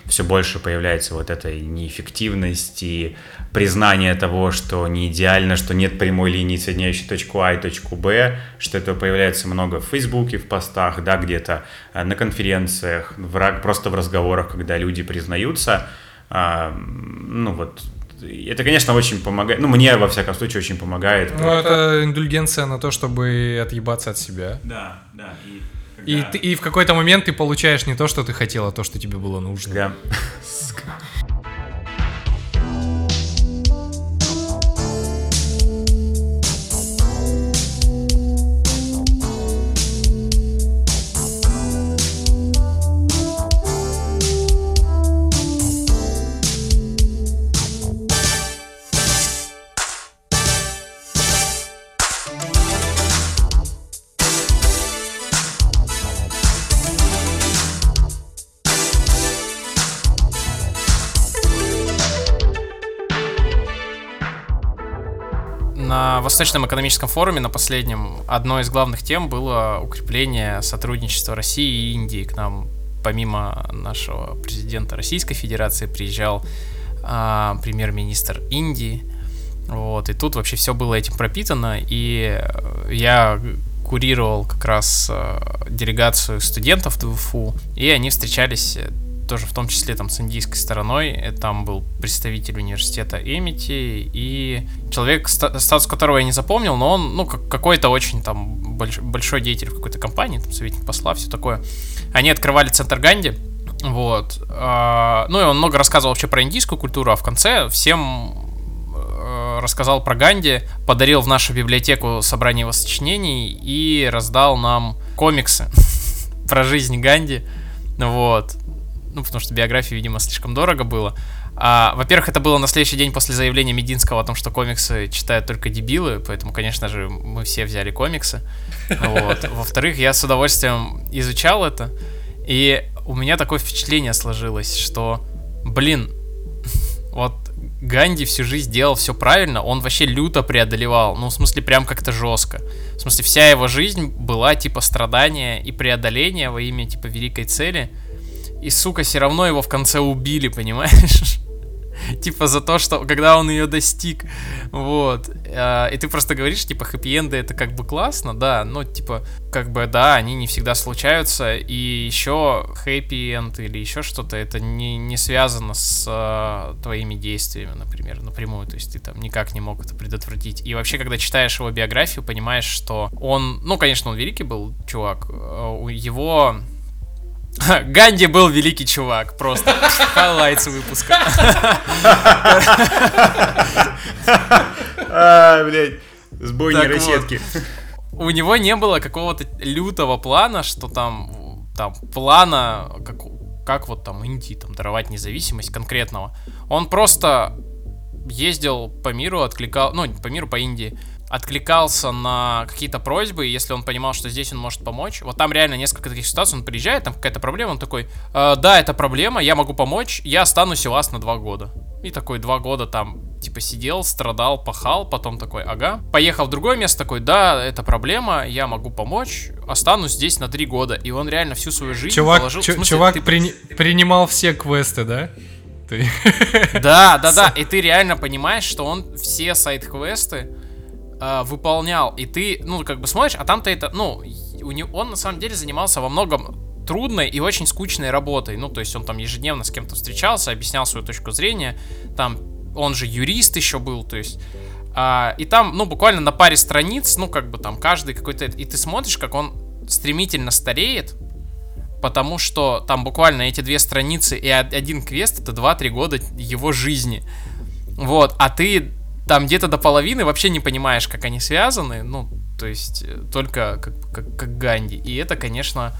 все больше появляется вот этой неэффективности, признание того, что не идеально, что нет прямой линии, соединяющей точку А и точку Б, что этого появляется много в Фейсбуке, в постах, да, где-то э, на конференциях, в, просто в разговорах, когда люди признаются. А, ну вот, это, конечно, очень помогает, ну, мне, во всяком случае, очень помогает. Ну, это индульгенция на то, чтобы отъебаться от себя. Да, да, и... И, ты- и в какой-то момент ты получаешь не то, что ты хотел, а то, что тебе было нужно. Да. Восточном экономическом форуме, на последнем, одной из главных тем было укрепление сотрудничества России и Индии. К нам, помимо нашего президента Российской Федерации, приезжал а, премьер-министр Индии. Вот, и тут вообще все было этим пропитано, и э, я курировал как раз э, делегацию студентов ТВФУ, и они встречались э, тоже в том числе там с индийской стороной. Э, Там был представитель университета Эмити и человек, ста- статус которого я не запомнил, но он, ну, как- какой-то очень там больш- большой деятель в какой-то компании, там, советник посла, все такое. Они открывали центр Ганди, вот. А, Ну и он много рассказывал вообще про индийскую культуру, а в конце всем э, рассказал про Ганди, подарил в нашу библиотеку собрание его сочинений и раздал нам комиксы про жизнь Ганди. Вот. Ну, потому что биографии, видимо, слишком дорого было. А, во-первых, это было на следующий день после заявления Мединского о том, что комиксы читают только дебилы, поэтому, конечно же, мы все взяли комиксы. Вот. Во-вторых, я с удовольствием изучал это, и у меня такое впечатление сложилось, что, блин, вот Ганди всю жизнь делал все правильно, он вообще люто преодолевал, ну, в смысле, прям как-то жестко. В смысле, вся его жизнь была, типа, страдания и преодоления во имя, типа, великой цели. И, сука, все равно его в конце убили, понимаешь? Типа за то, что когда он ее достиг. Вот. А, И ты просто говоришь, типа, хэппи-энды это как бы классно, да, но типа, как бы, да, они не всегда случаются. И еще хэппи-энд или еще что-то, это не, не связано с а, твоими действиями, например, напрямую. То есть ты там никак не мог это предотвратить. И вообще, когда читаешь его биографию, понимаешь, что он, ну, конечно, он великий был чувак, а, его Ганди был великий чувак, просто highlights выпуска. А, блядь, сбой Так нейросетки. У него не было какого-то лютого плана, что там, там плана, как, как вот там Индии там даровать независимость конкретного. Он просто ездил по миру, откликал, ну, по миру, по Индии, откликался на какие-то просьбы, если он понимал, что здесь он может помочь. Вот там реально несколько таких ситуаций, он приезжает, там какая-то проблема, он такой, «Э, да, это проблема, я могу помочь, я останусь у вас на два года. И такой два года там, типа, сидел, страдал, пахал, потом такой, ага. Поехал в другое место, такой, да, это проблема, я могу помочь, останусь здесь на три года. И он реально всю свою жизнь Чувак, положил... чу- смысле, чувак ты- прини- принимал все квесты, да? Ты- Да, да, да. И ты реально понимаешь, что он все сайт-квесты э, выполнял. И ты, ну, как бы смотришь, а там-то это, ну, у него, он на самом деле занимался во многом трудной и очень скучной работой. Ну, то есть он там ежедневно с кем-то встречался, объяснял свою точку зрения. Там он же юрист еще был, то есть. а, и там, ну, буквально на паре страниц, ну, как бы там каждый какой-то... И ты смотришь, как он стремительно стареет, потому что там буквально эти две страницы и од- один квест это 2-3 года его жизни. Вот, а ты там где-то до половины вообще не понимаешь, как они связаны, ну, то есть э, только как, как, как Ганди. И это, конечно,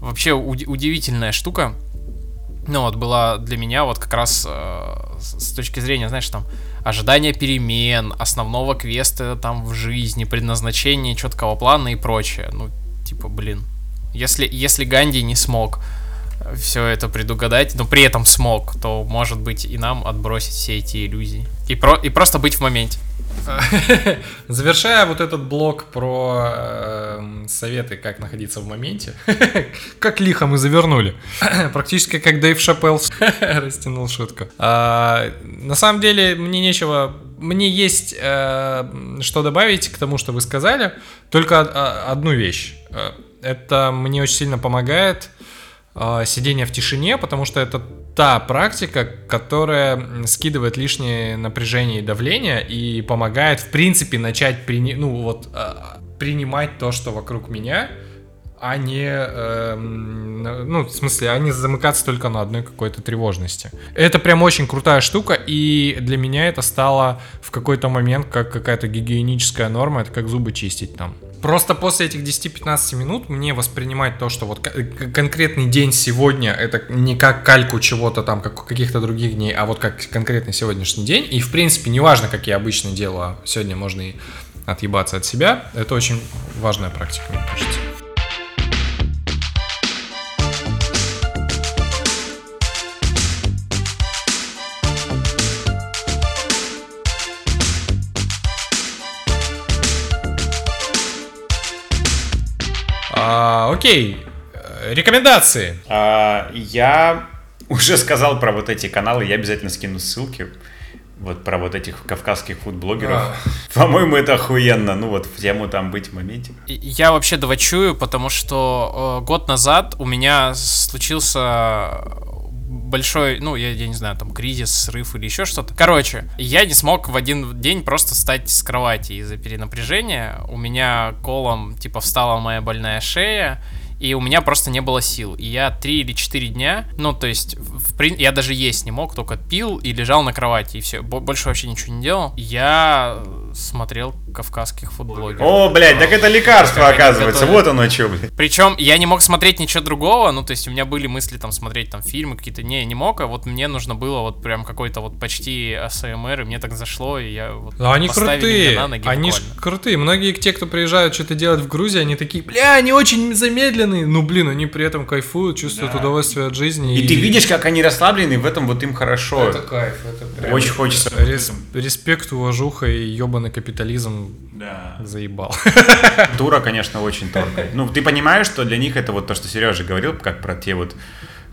вообще уди- удивительная штука. Ну вот была для меня вот как раз э, с точки зрения, знаешь, там ожидания перемен, основного квеста там в жизни, предназначения четкого плана и прочее. Ну, типа, блин, если, если Ганди не смог все это предугадать, но при этом смог, то, может быть, и нам отбросить все эти иллюзии. И, про, и просто быть в моменте. Завершая вот этот блок про эм, советы, как находиться в моменте, как лихо мы завернули. Практически как Дэйв Шапелл растянул шутку. А, на самом деле, мне нечего... Мне есть э, что добавить к тому, что вы сказали. Только од- одну вещь. Э, Это мне очень сильно помогает э, сидение в тишине, потому что это та практика, которая скидывает лишнее напряжение и давление и помогает, в принципе, начать прини- ну, вот, э, принимать то, что вокруг меня, а не, эм, ну, в смысле, а не замыкаться только на одной какой-то тревожности. Это прям очень крутая штука, и для меня это стало в какой-то момент как какая-то гигиеническая норма, это как зубы чистить там. Просто после этих 10-15 минут мне воспринимать то, что вот к- конкретный день сегодня, это не как кальку чего-то там, как каких-то других дней, а вот как конкретный сегодняшний день. И, в принципе, неважно, как я обычно делаю, сегодня можно и отъебаться от себя. Это очень важная практика, мне кажется. Окей, Э, рекомендации. А, я уже сказал про вот эти каналы, я обязательно скину ссылки. Вот про вот этих кавказских фудблогеров. А. По-моему, это охуенно. Ну вот в тему там быть в моменте. Я вообще двочую, потому что э, год назад у меня случился большой, ну, я, я не знаю, там, кризис, срыв или еще что-то. Короче, я не смог в один день просто встать с кровати из-за перенапряжения. У меня колом, типа, встала моя больная шея, и у меня просто не было сил. И я три или четыре дня, ну, то есть, в прин- я даже есть не мог, только пил и лежал на кровати, и все. Больше вообще ничего не делал. Я смотрел кавказских футблогеров. О, блядь, так это лекарство, оказывается. Вот оно что, блядь. Причем я не мог смотреть ничего другого, ну, то есть у меня были мысли там смотреть там фильмы какие-то, не, не мог, а вот мне нужно было вот прям какой-то вот почти АСМР, и мне так зашло, и я вот Но они крутые, на ноги они ж крутые. Многие те, кто приезжают что-то делать в Грузии, они такие, бля, они очень замедленные. Ну, блин, они при этом кайфуют, чувствуют удовольствие от жизни. И ты видишь, как они расслаблены, и в этом вот им хорошо. Это кайф, это прям... Очень хочется. Рес- респект, уважуха и ебаный капитализм Да. заебал. Тура, конечно, очень тонкая. Ну, ты понимаешь, что для них это вот то, что Сережа говорил, как про те вот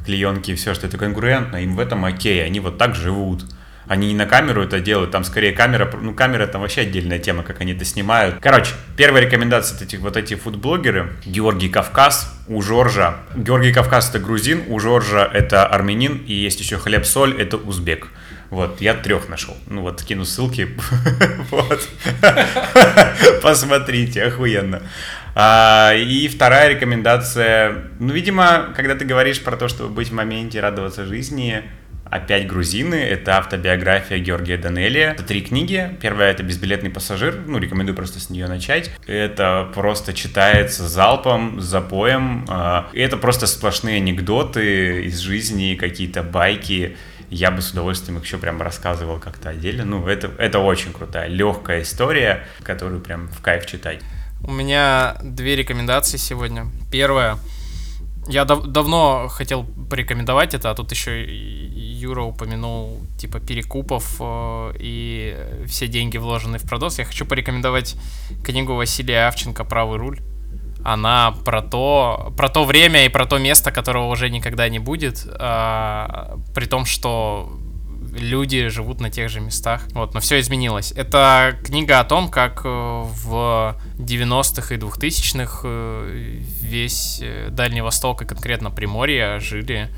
клеенки и все, что это конкурентно, им в этом окей, они вот так живут. Они не на камеру это делают, там скорее камера, ну камера там вообще отдельная тема, как они это снимают. Короче, первая рекомендация от этих вот эти фудблогеры. Георгий Кавказ, у Жоржа. Георгий Кавказ это грузин, у Жоржа это армянин, и есть еще хлеб-соль, это узбек. Вот, я трех нашел. Ну вот, кину ссылки. Вот. Посмотрите, охуенно. А, и вторая рекомендация. Ну, видимо, когда ты говоришь про то, чтобы быть в моменте, радоваться жизни, опять грузины. Это автобиография Георгия Данелия. Это три книги. Первая это «Безбилетный пассажир». Ну, рекомендую просто с нее начать. Это просто читается залпом, запоем. А, это просто сплошные анекдоты из жизни, какие-то байки. Я бы с удовольствием их еще прям рассказывал как-то отдельно. Ну, это, это очень крутая, легкая история, которую прям в кайф читать. У меня две рекомендации сегодня. Первая. Я дав- давно хотел порекомендовать это, а тут еще Юра упомянул типа перекупов э, и все деньги вложены в продос. Я хочу порекомендовать книгу Василия Авченко «Правый руль». Она про то, про то время и про то место, которого уже никогда не будет, а, при том, что люди живут на тех же местах. Вот, но все изменилось. Это книга о том, как э, в 90-х и 2000-х э, весь э, Дальний Восток и конкретно Приморье жили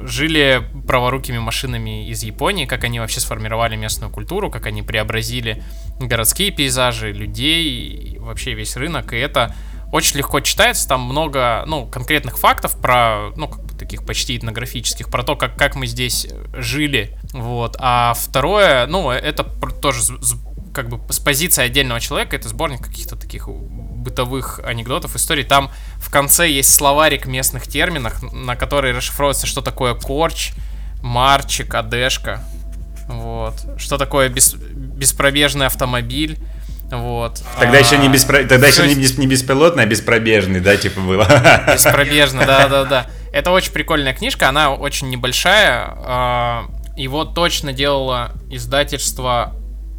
жили праворукими машинами из Японии, как они вообще сформировали местную культуру, как они преобразили городские пейзажи, людей, вообще весь рынок, и это очень легко читается, там много, ну, конкретных фактов про, ну, как бы таких почти этнографических, про то, как, как мы здесь жили, вот, а второе, ну, это тоже как бы с позиции отдельного человека, это сборник каких-то таких бытовых анекдотов, историй. Там в конце есть словарик местных терминов, на которые расшифровывается, что такое корч, марчик, одежка. Вот. Что такое бес- беспробежный автомобиль. Вот. Тогда еще не, А, беспро... Тогда еще не, бес- не беспилотный, а беспробежный, да, типа было. Беспробежно, да-да-да. Это очень прикольная книжка, она очень небольшая. а, Его точно делало издательство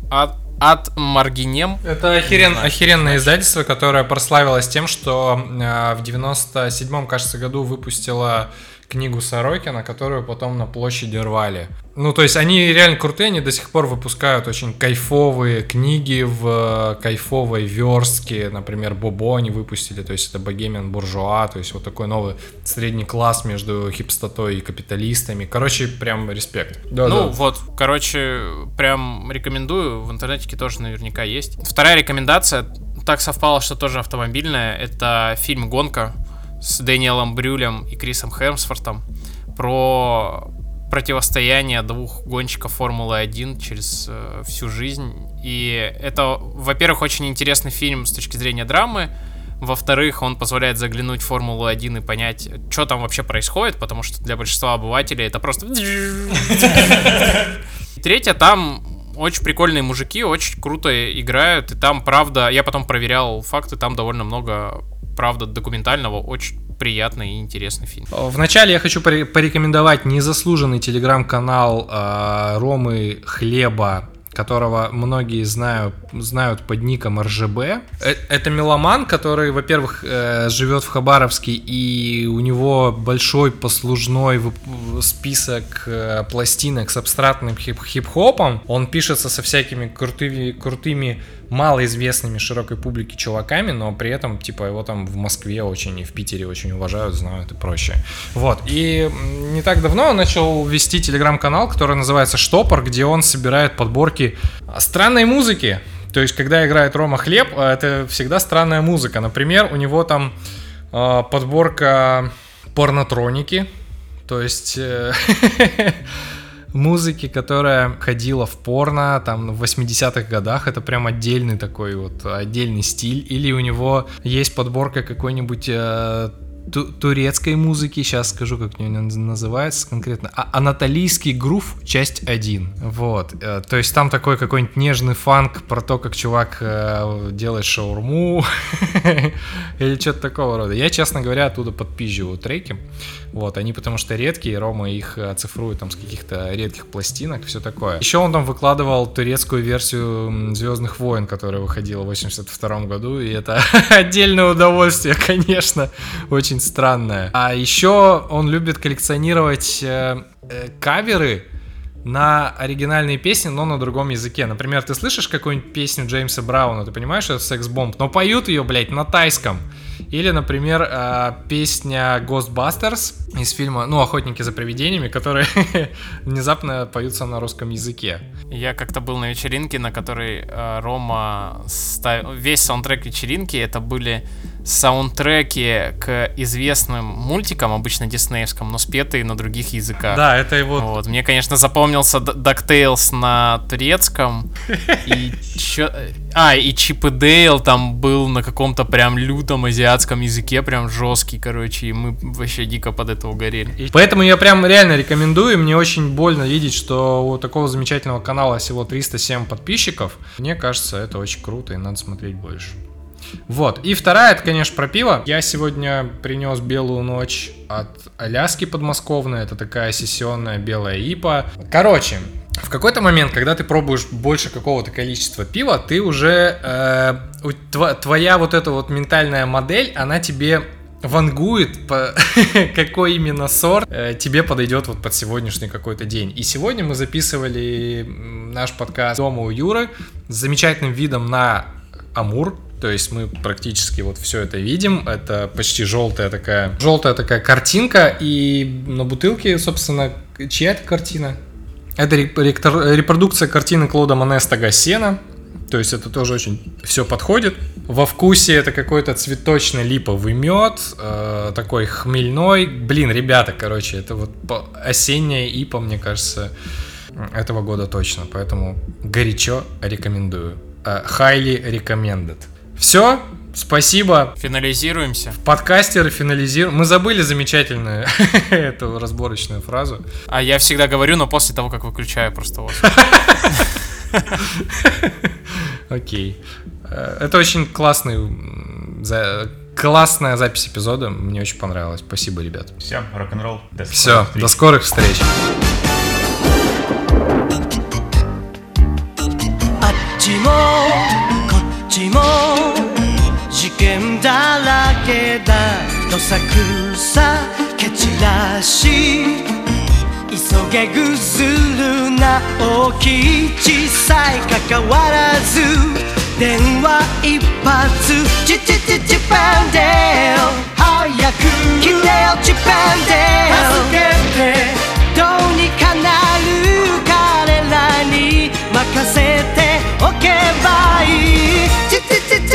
от, от Маргинем. Это охерен- охеренное издательство, которое прославилось тем, что э, в 97-м, кажется, году выпустило книгу Сорокина, которую потом на площади рвали. Ну, то есть они реально крутые, они до сих пор выпускают очень кайфовые книги в э, кайфовой верстке. Например, Бобо они выпустили, то есть это Богемиан Буржуа, то есть вот такой новый средний класс между хипстотой и капиталистами. Короче, прям респект. ну вот, короче, прям рекомендую. В интернете тоже наверняка есть. Вторая рекомендация, так совпало, что тоже автомобильная. Это фильм «Гонка» с Дэниелом Брюлем и Крисом Хемсвортом про противостояние двух гонщиков Формулы-1 через э, всю жизнь. И это, во-первых, очень интересный фильм с точки зрения драмы. Во-вторых, он позволяет заглянуть в Формулу-1 и понять, что там вообще происходит, потому что для большинства обывателей это просто... Третье, там очень прикольные мужики, очень круто играют, и там, правда, я потом проверял факты, там довольно много, правда, документального, очень приятный и интересный фильм. Вначале я хочу порекомендовать незаслуженный телеграм-канал э, Ромы Хлеба, которого многие знают, знают под ником РЖБ. Э- Это меломан, который, во-первых, э, живет в Хабаровске, и у него большой послужной список э, пластинок с абстрактным хип- хип-хопом. Он пишется со всякими крутыми, крутыми малоизвестными широкой публике чуваками, но при этом, типа, его там в Москве очень и в Питере очень уважают, знают и прочее. Вот. И не так давно он начал вести телеграм-канал, который называется Штопор, где он собирает подборки странной музыки. То есть, когда играет Рома Хлеб, а, это всегда странная музыка. Например, у него там а, подборка порнотроники. То есть... музыки, которая ходила в порно там в 80-х годах. Это прям отдельный такой вот, отдельный стиль. Или у него есть подборка какой-нибудь э, ту- турецкой музыки, сейчас скажу, как у нее называется конкретно, а- Анатолийский грув, часть 1, вот, Э, то есть там такой какой-нибудь нежный фанк про то, как чувак э, делает шаурму, или что-то такого рода. Я, честно говоря, оттуда подпизживаю треки, вот, они потому что редкие, Рома их э, цифрует там с каких-то редких пластинок, все такое. Еще он там выкладывал турецкую версию Звездных войн, которая выходила в 82 году, и это отдельное удовольствие, конечно, очень странное. А еще он любит коллекционировать э, э, каверы на оригинальные песни, но на другом языке. Например, ты слышишь какую-нибудь песню Джеймса Брауна, ты понимаешь, что это секс-бомб, но поют ее, блядь, на тайском. Или, например, э, песня Ghostbusters из фильма, ну, «Охотники за привидениями», которые внезапно поются на русском языке. Я как-то был на вечеринке, на которой э, Рома ставил... Весь саундтрек вечеринки это были саундтреки к известным мультикам, обычно диснеевским, но спетые на других языках. Да, это его... Вот, мне, конечно, запомнился DuckTales на турецком. И чё... А, и Чип и Дейл там был на каком-то прям лютом азиатском языке, прям жесткий, короче, и мы вообще дико под это угорели. И Поэтому я прям реально рекомендую. Мне очень больно видеть, что у такого замечательного канала всего 307 подписчиков. Мне кажется, это очень круто и надо смотреть больше. Вот. И вторая, это, конечно, про пиво. Я сегодня принес белую ночь от Аляски подмосковной. Это такая сессионная белая ипа. Короче, в какой-то момент, когда ты пробуешь больше какого-то количества пива, ты уже... э, твоя вот эта вот ментальная модель, она тебе вангует, по- какой именно сорт э, тебе подойдет вот под сегодняшний какой-то день. И сегодня мы записывали наш подкаст дома у Юры с замечательным видом на Амур. То есть мы практически вот все это видим. Это почти желтая такая, желтая такая картинка. И на бутылке, собственно, чья это картина? Это репродукция картины Клода Моне «Стога сена». То есть это тоже очень все подходит. Во вкусе это какой-то цветочный липовый мед, э, такой хмельной. Блин, ребята, короче, это вот осенняя ипа, мне кажется, этого года точно. Поэтому горячо рекомендую. Э, highly recommended. Все, спасибо. Финализируемся. Подкастеры финализируем. Мы забыли замечательную эту разборочную фразу. А я всегда говорю, но после того, как выключаю просто вот. Окей. Э, это очень классный классная запись эпизода. Мне очень понравилось. Спасибо, ребят. Всем рок-н-ролл. Все, до скорых встреч. От ちも事件だらけだどさくさ蹴散らし急げぐずるな大きい小さい関わらず電話一発チチチチパンデル早く来てよチパンデル助けてどうにかなる彼らに任せておけばいい t t t